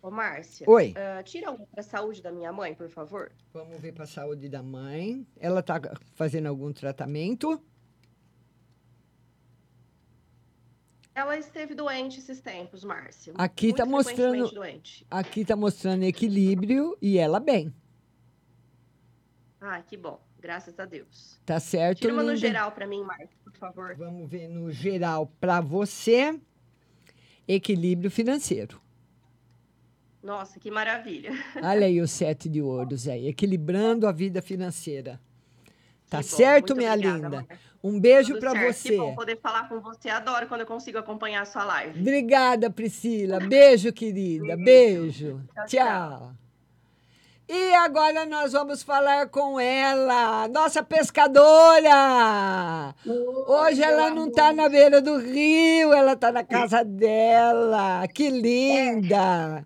Ô, Márcia. Oi. ah, tira uma para a saúde da minha mãe, por favor. Vamos ver para a saúde da mãe. Ela está fazendo algum tratamento? Ela esteve doente esses tempos, Márcia. Aqui está mostrando, doente. aqui tá mostrando equilíbrio e ela bem. Ah, que bom. Graças a Deus. Tá certo, Tira uma no linda? geral para mim, Márcia, por favor. Vamos ver no geral para você. Equilíbrio financeiro. Nossa, que maravilha. Olha aí o sete de ouros aí, equilibrando a vida financeira. Tá bom, certo, minha obrigada, linda? Um beijo para você. Que bom poder falar com você. Adoro quando eu consigo acompanhar a sua live. Obrigada, Priscila. Beijo, querida. Beijo. Tchau, Tchau. E agora nós vamos falar com ela, nossa pescadora. Hoje ela não está na beira do rio, ela está na casa dela. Que linda.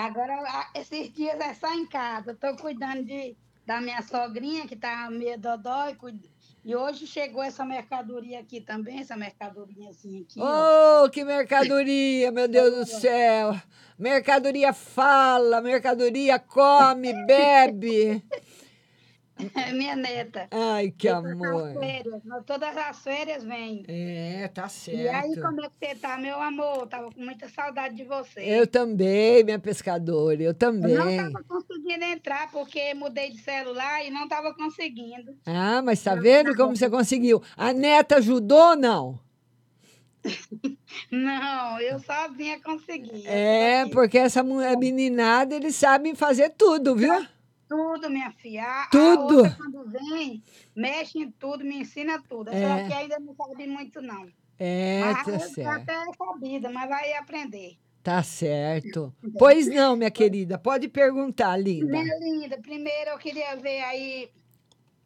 Agora, esses dias é só em casa. Estou cuidando de, da minha sogrinha, que está meio dodói. cuid- E hoje chegou essa mercadoria aqui também, essa mercadoriazinha aqui. ó. Oh, que mercadoria, meu Deus do céu. Mercadoria fala, mercadoria come, bebe. É minha neta. Ai, que Todas as amor. férias, todas as férias vem. É, tá E aí, certo. como é que você tá, meu amor? Tava com muita saudade de você. Eu também, minha pescadora, eu Eu também. não estava conseguindo entrar porque mudei de celular e não estava conseguindo. Ah, mas tá vendo como você conseguiu? A neta ajudou ou não? Não, eu sozinha consegui. É, porque essa meninada, eles sabem fazer tudo, viu? Tudo, minha filha. Tudo. outra, quando vem, mexe em tudo, me ensina tudo. É. daqui ainda não sabe muito, não. É, mas tá certo. até sabida, mas vai aprender. Tá certo. Pois não, minha querida, pode perguntar, linda. Minha linda, primeiro eu queria ver aí,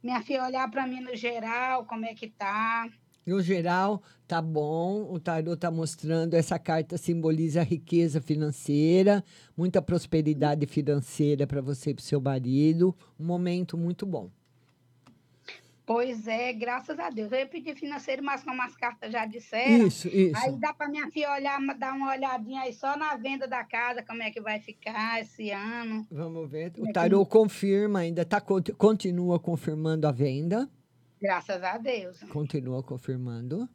minha filha, olhar para mim no geral, como é que tá. No geral, tá bom. O tarô tá mostrando essa carta simboliza riqueza financeira, muita prosperidade financeira para você e para seu marido. Um momento muito bom. Pois é, graças a Deus. Eu ia pedir financeiro, mas como as cartas já disseram. Isso, isso. Aí dá para minha filha olhar, dar uma olhadinha aí só na venda da casa, como é que vai ficar esse ano. Vamos ver. Como é O que- tarô confirma ainda, tá, conti- continua confirmando a venda. Graças a Deus. Continua confirmando.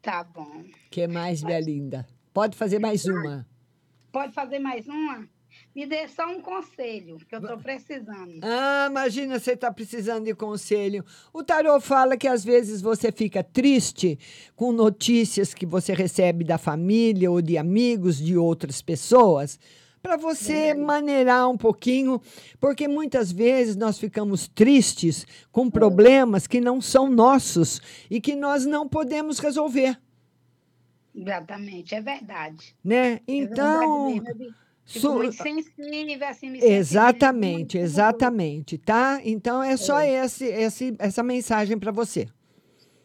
Tá bom. que mais, minha linda? Pode fazer mais uma. Pode fazer mais uma? Me dê só um conselho, que eu estou precisando. Ah, imagina você está precisando de conselho. O tarô fala que às vezes você fica triste com notícias que você recebe da família ou de amigos de outras pessoas. Para você maneirar um pouquinho, porque muitas vezes nós ficamos tristes com problemas que não são nossos e que nós não podemos resolver, Exatamente, é verdade. né? É Então, verdade. Eu Fico su- muito sensível, assim, me Exatamente, exatamente, tá? Então é só esse, esse, essa mensagem para você.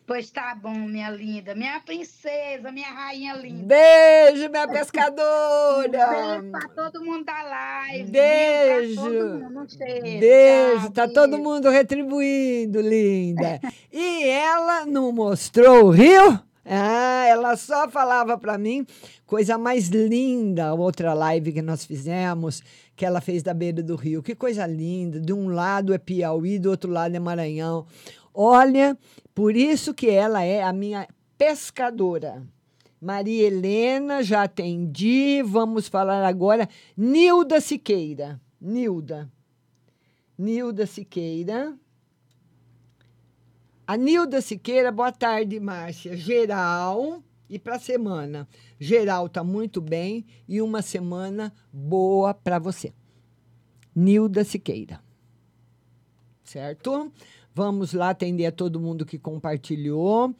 Pois tá bom, minha linda. Minha princesa, minha rainha linda. Beijo, minha pescadora. Beijo pra todo mundo da live. Beijo. viu? Pra todo mundo. Cheiro. Beijo, Tchau, tá beijo. todo mundo retribuindo, linda. E ela não mostrou o rio? Ah, ela só falava para mim coisa mais linda, outra live que nós fizemos, que ela fez da beira do rio. Que coisa linda. De um lado é Piauí, do outro lado é Maranhão. Olha, por isso que ela é a minha pescadora. Maria Helena, já atendi. Vamos falar agora. Nilda Siqueira. Nilda. Nilda Siqueira. A Nilda Siqueira, boa tarde, Márcia. Geral e para a semana. Geral tá muito bem e uma semana boa para você. Nilda Siqueira. Certo? Vamos lá atender a todo mundo que compartilhou.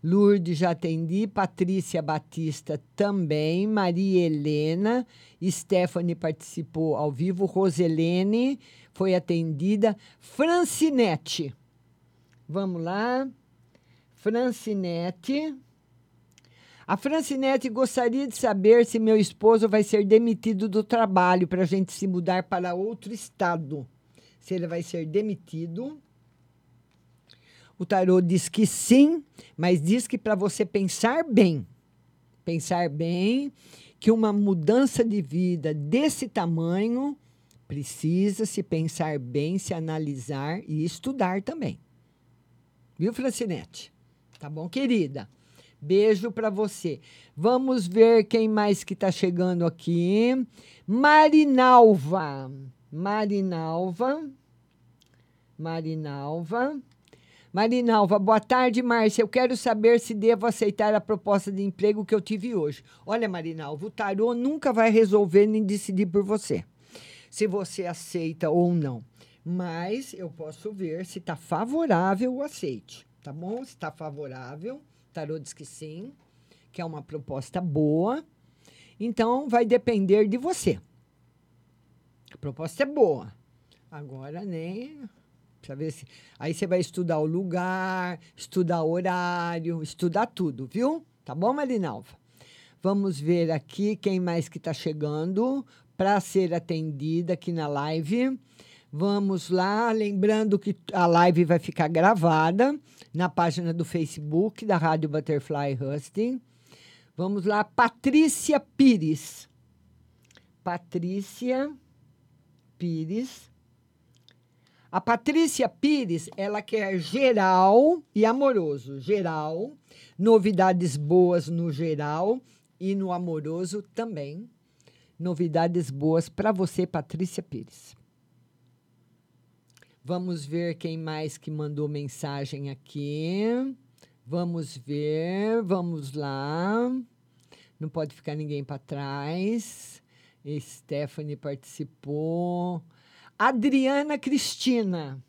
Lourdes já atendi, Patrícia Batista também, Maria Helena, Stephanie participou ao vivo, Roselene foi atendida, Francinete. Vamos lá. Francinete. A Francinete gostaria de saber se meu esposo vai ser demitido do trabalho para a gente se mudar para outro estado. Se ele vai ser demitido. O tarô diz que sim, mas diz que para você pensar bem, pensar bem, que uma mudança de vida desse tamanho precisa se pensar bem, se analisar e estudar também. Viu, Francinete? Tá bom, querida? Beijo para você. Vamos ver quem mais que tá chegando aqui. Marinalva. Marinalva. Marinalva. Marinalva, boa tarde, Márcia. Eu quero saber se devo aceitar a proposta de emprego que eu tive hoje. Olha, Marinalva, o tarô nunca vai resolver nem decidir por você. Se você aceita ou não. Mas eu posso ver se está favorável o aceite. Tá bom? Se está favorável, o tarô diz que sim, que é uma proposta boa. Então, vai depender de você. A proposta é boa. Agora, nem. Precisa ver se. Aí você vai estudar o lugar, estudar o horário, estudar tudo, viu? Tá bom, Marinalva? Vamos ver aqui quem mais que está chegando para ser atendida aqui na live. Vamos lá, lembrando que a live vai ficar gravada na página do Facebook da Rádio Butterfly Husting. Vamos lá, Patrícia Pires. Patrícia Pires. A Patrícia Pires, ela quer geral e amoroso. Geral, novidades boas no geral e no amoroso também. Novidades boas para você, Patrícia Pires. Vamos ver quem mais que mandou mensagem aqui. Vamos ver, vamos lá. Não pode ficar ninguém para trás. Stephanie participou. Adriana Cristina.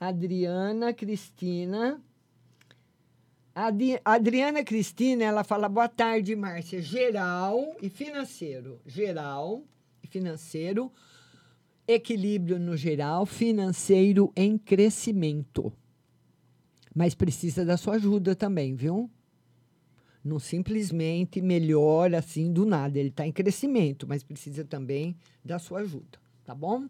Adriana Cristina. Adi- Adriana Cristina, ela fala boa tarde, Márcia. Geral e financeiro. Geral e financeiro. Equilíbrio no geral, financeiro em crescimento. Mas precisa da sua ajuda também, viu? Não simplesmente melhora assim do nada. Ele está em crescimento, mas precisa também da sua ajuda, tá bom?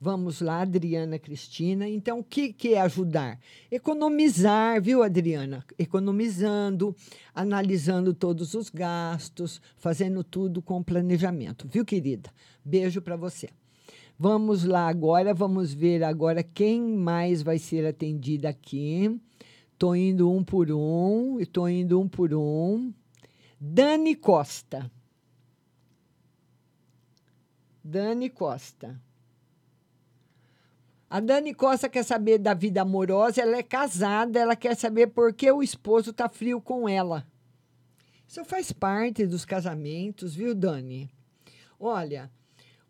Vamos lá, Adriana Cristina. Então, o que, que é ajudar? Economizar, viu, Adriana? Economizando, analisando todos os gastos, fazendo tudo com planejamento, viu, querida? Beijo para você. Vamos lá agora, vamos ver agora quem mais vai ser atendida aqui. Tô indo um por um, estou indo um por um. Dani Costa. Dani Costa. A Dani Costa quer saber da vida amorosa, ela é casada, ela quer saber por que o esposo tá frio com ela. Isso faz parte dos casamentos, viu, Dani? Olha,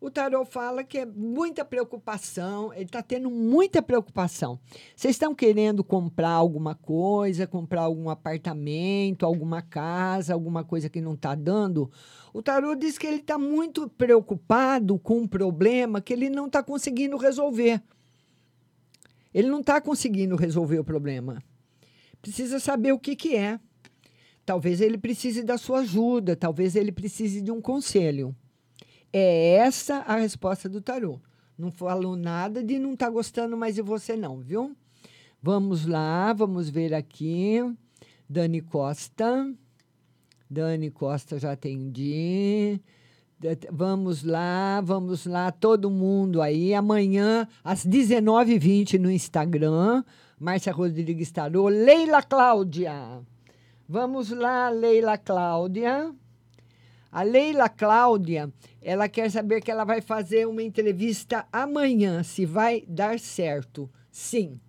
o tarot fala que é muita preocupação, ele está tendo muita preocupação. Vocês estão querendo comprar alguma coisa, comprar algum apartamento, alguma casa, alguma coisa que não está dando? O tarot diz que ele está muito preocupado com um problema que ele não está conseguindo resolver. Ele não está conseguindo resolver o problema. Precisa saber o que, que é. Talvez ele precise da sua ajuda, talvez ele precise de um conselho. É essa a resposta do tarô. Não falou nada de não estar tá gostando mais de você, não, viu? Vamos lá, vamos ver aqui. Dani Costa. Dani Costa, já atendi. Vamos lá, vamos lá, todo mundo aí. Amanhã, às 19h20 no Instagram, Márcia Rodrigues Tarô. Leila Cláudia. Vamos lá, Leila Cláudia. A Leila Cláudia, ela quer saber que ela vai fazer uma entrevista amanhã, se vai dar certo. Sim.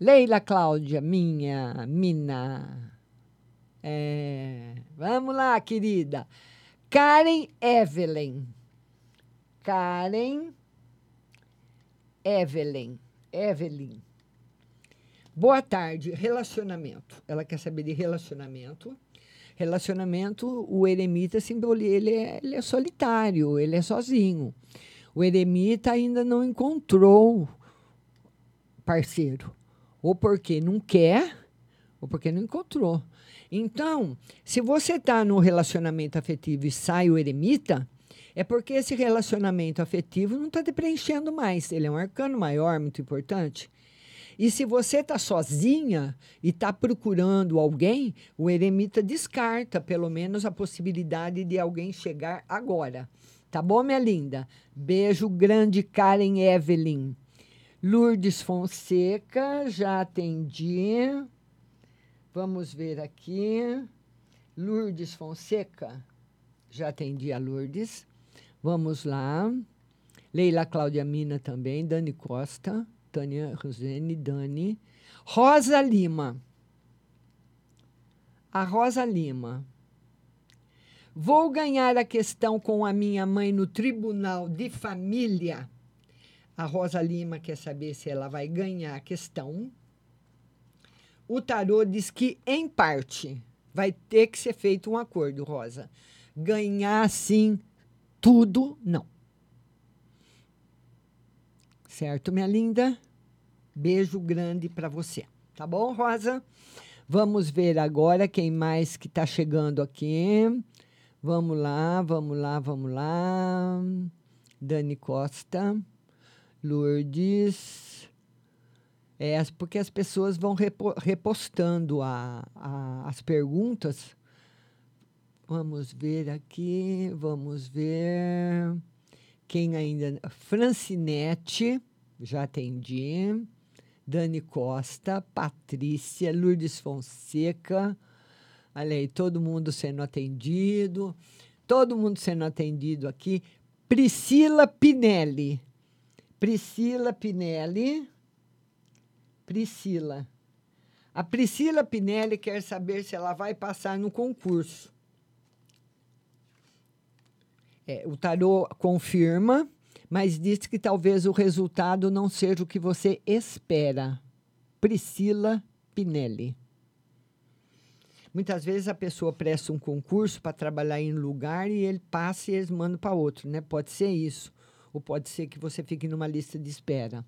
Leila Cláudia, minha mina. É, vamos lá, querida. Karen Evelyn. Karen Evelyn. Evelyn. Boa tarde. Relacionamento. Ela quer saber de relacionamento. Relacionamento, o eremita simboliza, ele é, ele é solitário, ele é sozinho. O eremita ainda não encontrou parceiro. Ou porque não quer, ou porque não encontrou. Então, se você está no relacionamento afetivo e sai o eremita, é porque esse relacionamento afetivo não está te preenchendo mais. Ele é um arcano maior, muito importante. E se você está sozinha e está procurando alguém, o eremita descarta pelo menos a possibilidade de alguém chegar agora. Tá bom, minha linda? Beijo grande, Karen Evelyn. Lourdes Fonseca, já atendi. Vamos ver aqui. Lourdes Fonseca. Já atendi a Lourdes. Vamos lá. Leila Cláudia Mina também. Dani Costa. Tânia Rosene, Dani. Rosa Lima. A Rosa Lima. Vou ganhar a questão com a minha mãe no tribunal de família. A Rosa Lima quer saber se ela vai ganhar a questão o tarô diz que, em parte, vai ter que ser feito um acordo, Rosa. Ganhar, assim, tudo, não. Certo, minha linda? Beijo grande para você. Tá bom, Rosa? Vamos ver agora quem mais que está chegando aqui. Vamos lá, vamos lá, vamos lá. Dani Costa, Lourdes. É, porque as pessoas vão repo, repostando a, a, as perguntas. Vamos ver aqui, vamos ver. Quem ainda. Francinete, já atendi. Dani Costa, Patrícia, Lourdes Fonseca. Olha aí, todo mundo sendo atendido. Todo mundo sendo atendido aqui. Priscila Pinelli. Priscila Pinelli. Priscila. A Priscila Pinelli quer saber se ela vai passar no concurso. É, o tarô confirma, mas diz que talvez o resultado não seja o que você espera. Priscila Pinelli. Muitas vezes a pessoa presta um concurso para trabalhar em um lugar e ele passa e eles mandam para outro, né? Pode ser isso. Ou pode ser que você fique numa lista de espera.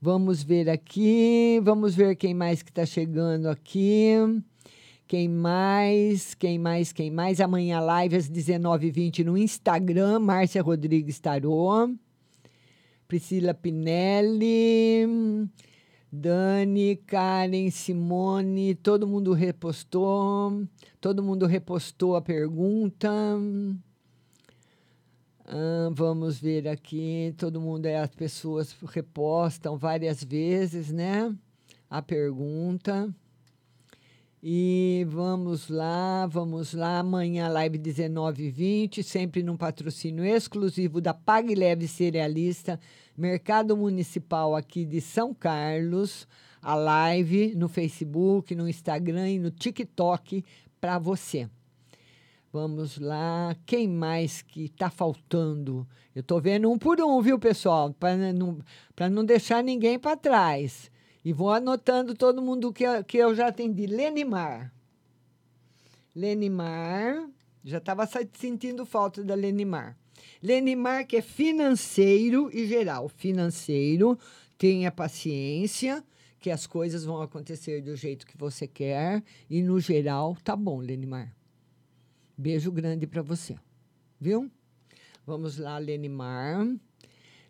Vamos ver aqui, vamos ver quem mais que está chegando aqui. Quem mais? Quem mais? Quem mais? Amanhã live às 19h20 no Instagram, Márcia Rodrigues Tarô. Priscila Pinelli, Dani, Karen, Simone, todo mundo repostou. Todo mundo repostou a pergunta. Ah, vamos ver aqui. Todo mundo, é, as pessoas repostam várias vezes, né? A pergunta. E vamos lá, vamos lá. Amanhã, live 19h20, sempre num patrocínio exclusivo da Pague Leve Cerealista, Mercado Municipal aqui de São Carlos. A live no Facebook, no Instagram e no TikTok para você. Vamos lá. Quem mais que está faltando? Eu estou vendo um por um, viu, pessoal? Para não, não deixar ninguém para trás. E vou anotando todo mundo que, que eu já atendi. Lenimar. Lenimar. Já estava sentindo falta da Lenimar. Lenimar, que é financeiro e geral. Financeiro, tenha paciência, que as coisas vão acontecer do jeito que você quer. E no geral, tá bom, Lenimar. Beijo grande para você. Viu? Vamos lá, Lenimar.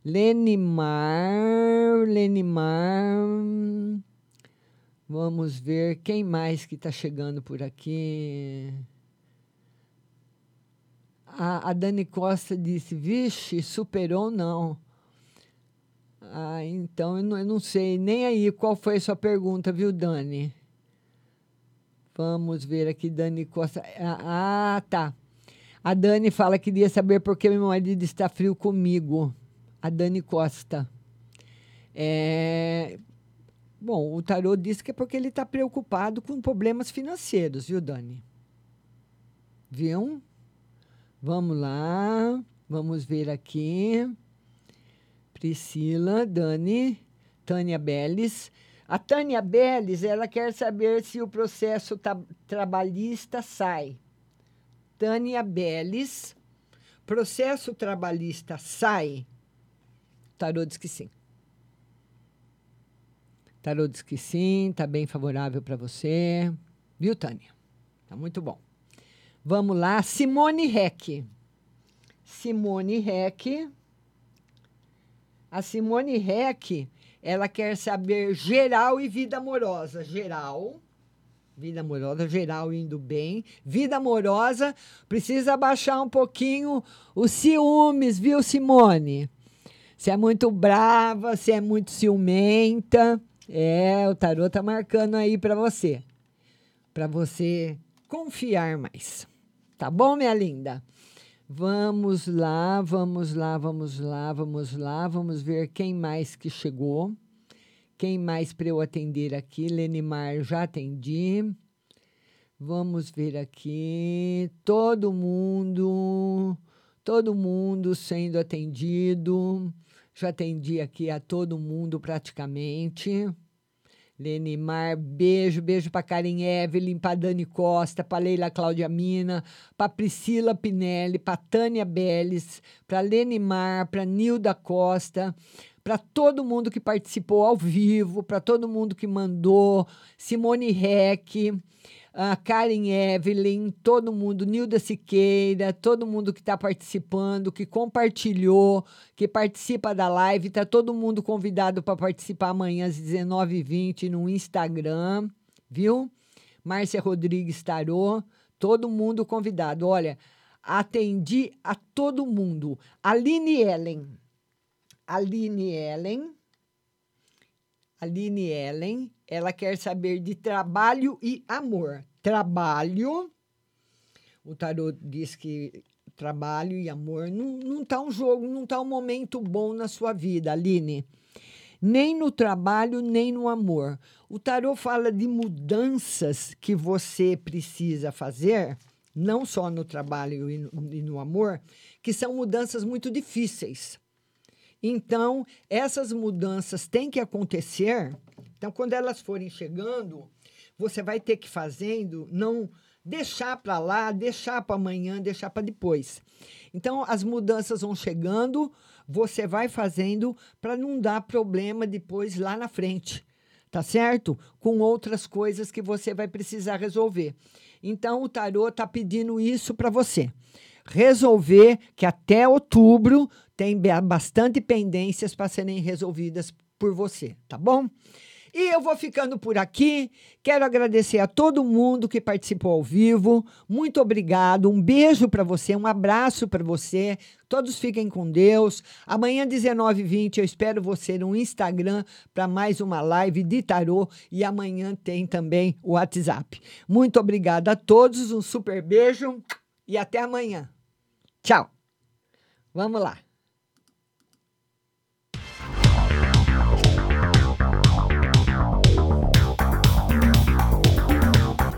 Lenimar, Lenimar. Vamos ver quem mais que está chegando por aqui. A, a Dani Costa disse: Vixe, superou não. Ah, então eu não, eu não sei nem aí qual foi a sua pergunta, viu, Dani? Vamos ver aqui, Dani Costa. Ah, ah, tá. A Dani fala que queria saber por que meu marido está frio comigo. A Dani Costa. É, Bom, o tarô diz que é porque ele está preocupado com problemas financeiros, viu, Dani? Viu? Vamos lá. Vamos ver aqui. Priscila, Dani, Tânia Beles. A Tânia Beles, ela quer saber se o processo ta- trabalhista sai. Tânia Beles, processo trabalhista sai? Tarô diz que sim. Tarô diz que sim, está bem favorável para você. Viu, Tânia? Tá muito bom. Vamos lá, Simone Heck. Simone Heck. A Simone Heck, ela quer saber geral e vida amorosa. Geral, vida amorosa, geral indo bem. Vida amorosa, precisa baixar um pouquinho os ciúmes, viu, Simone? Se é muito brava, se é muito ciumenta. É, o tarô tá marcando aí para você. Para você confiar mais. Tá bom, minha linda? Vamos lá, vamos lá, vamos lá, vamos lá, vamos ver quem mais que chegou. Quem mais para eu atender aqui? Lenimar, já atendi. Vamos ver aqui. Todo mundo, todo mundo sendo atendido. Já atendi aqui a todo mundo praticamente. Lenimar, beijo, beijo para Karen Evelyn, para Dani Costa, para Leila Cláudia Mina, para Priscila Pinelli, para Tânia Beles, para Lenimar, para Nilda Costa, para todo mundo que participou ao vivo, para todo mundo que mandou, Simone Heck, a Karen Evelyn, todo mundo, Nilda Siqueira, todo mundo que está participando, que compartilhou, que participa da live, tá todo mundo convidado para participar amanhã às 19h20 no Instagram, viu? Márcia Rodrigues Tarô, todo mundo convidado. Olha, atendi a todo mundo. Aline Ellen. Aline Ellen. Aline Ellen, ela quer saber de trabalho e amor. Trabalho, o tarô diz que trabalho e amor não, não tá um jogo, não tá um momento bom na sua vida, Aline. Nem no trabalho, nem no amor. O tarô fala de mudanças que você precisa fazer, não só no trabalho e no, e no amor, que são mudanças muito difíceis. Então, essas mudanças têm que acontecer. Então, quando elas forem chegando, você vai ter que ir fazendo, não deixar para lá, deixar para amanhã, deixar para depois. Então, as mudanças vão chegando, você vai fazendo para não dar problema depois lá na frente, tá certo? Com outras coisas que você vai precisar resolver. Então o tarô está pedindo isso para você. Resolver que até outubro tem bastante pendências para serem resolvidas por você, tá bom? E eu vou ficando por aqui. Quero agradecer a todo mundo que participou ao vivo. Muito obrigado. Um beijo para você, um abraço para você. Todos fiquem com Deus. Amanhã, 19h20, eu espero você no Instagram para mais uma live de tarô. E amanhã tem também o WhatsApp. Muito obrigada a todos. Um super beijo e até amanhã. Tchau. Vamos lá.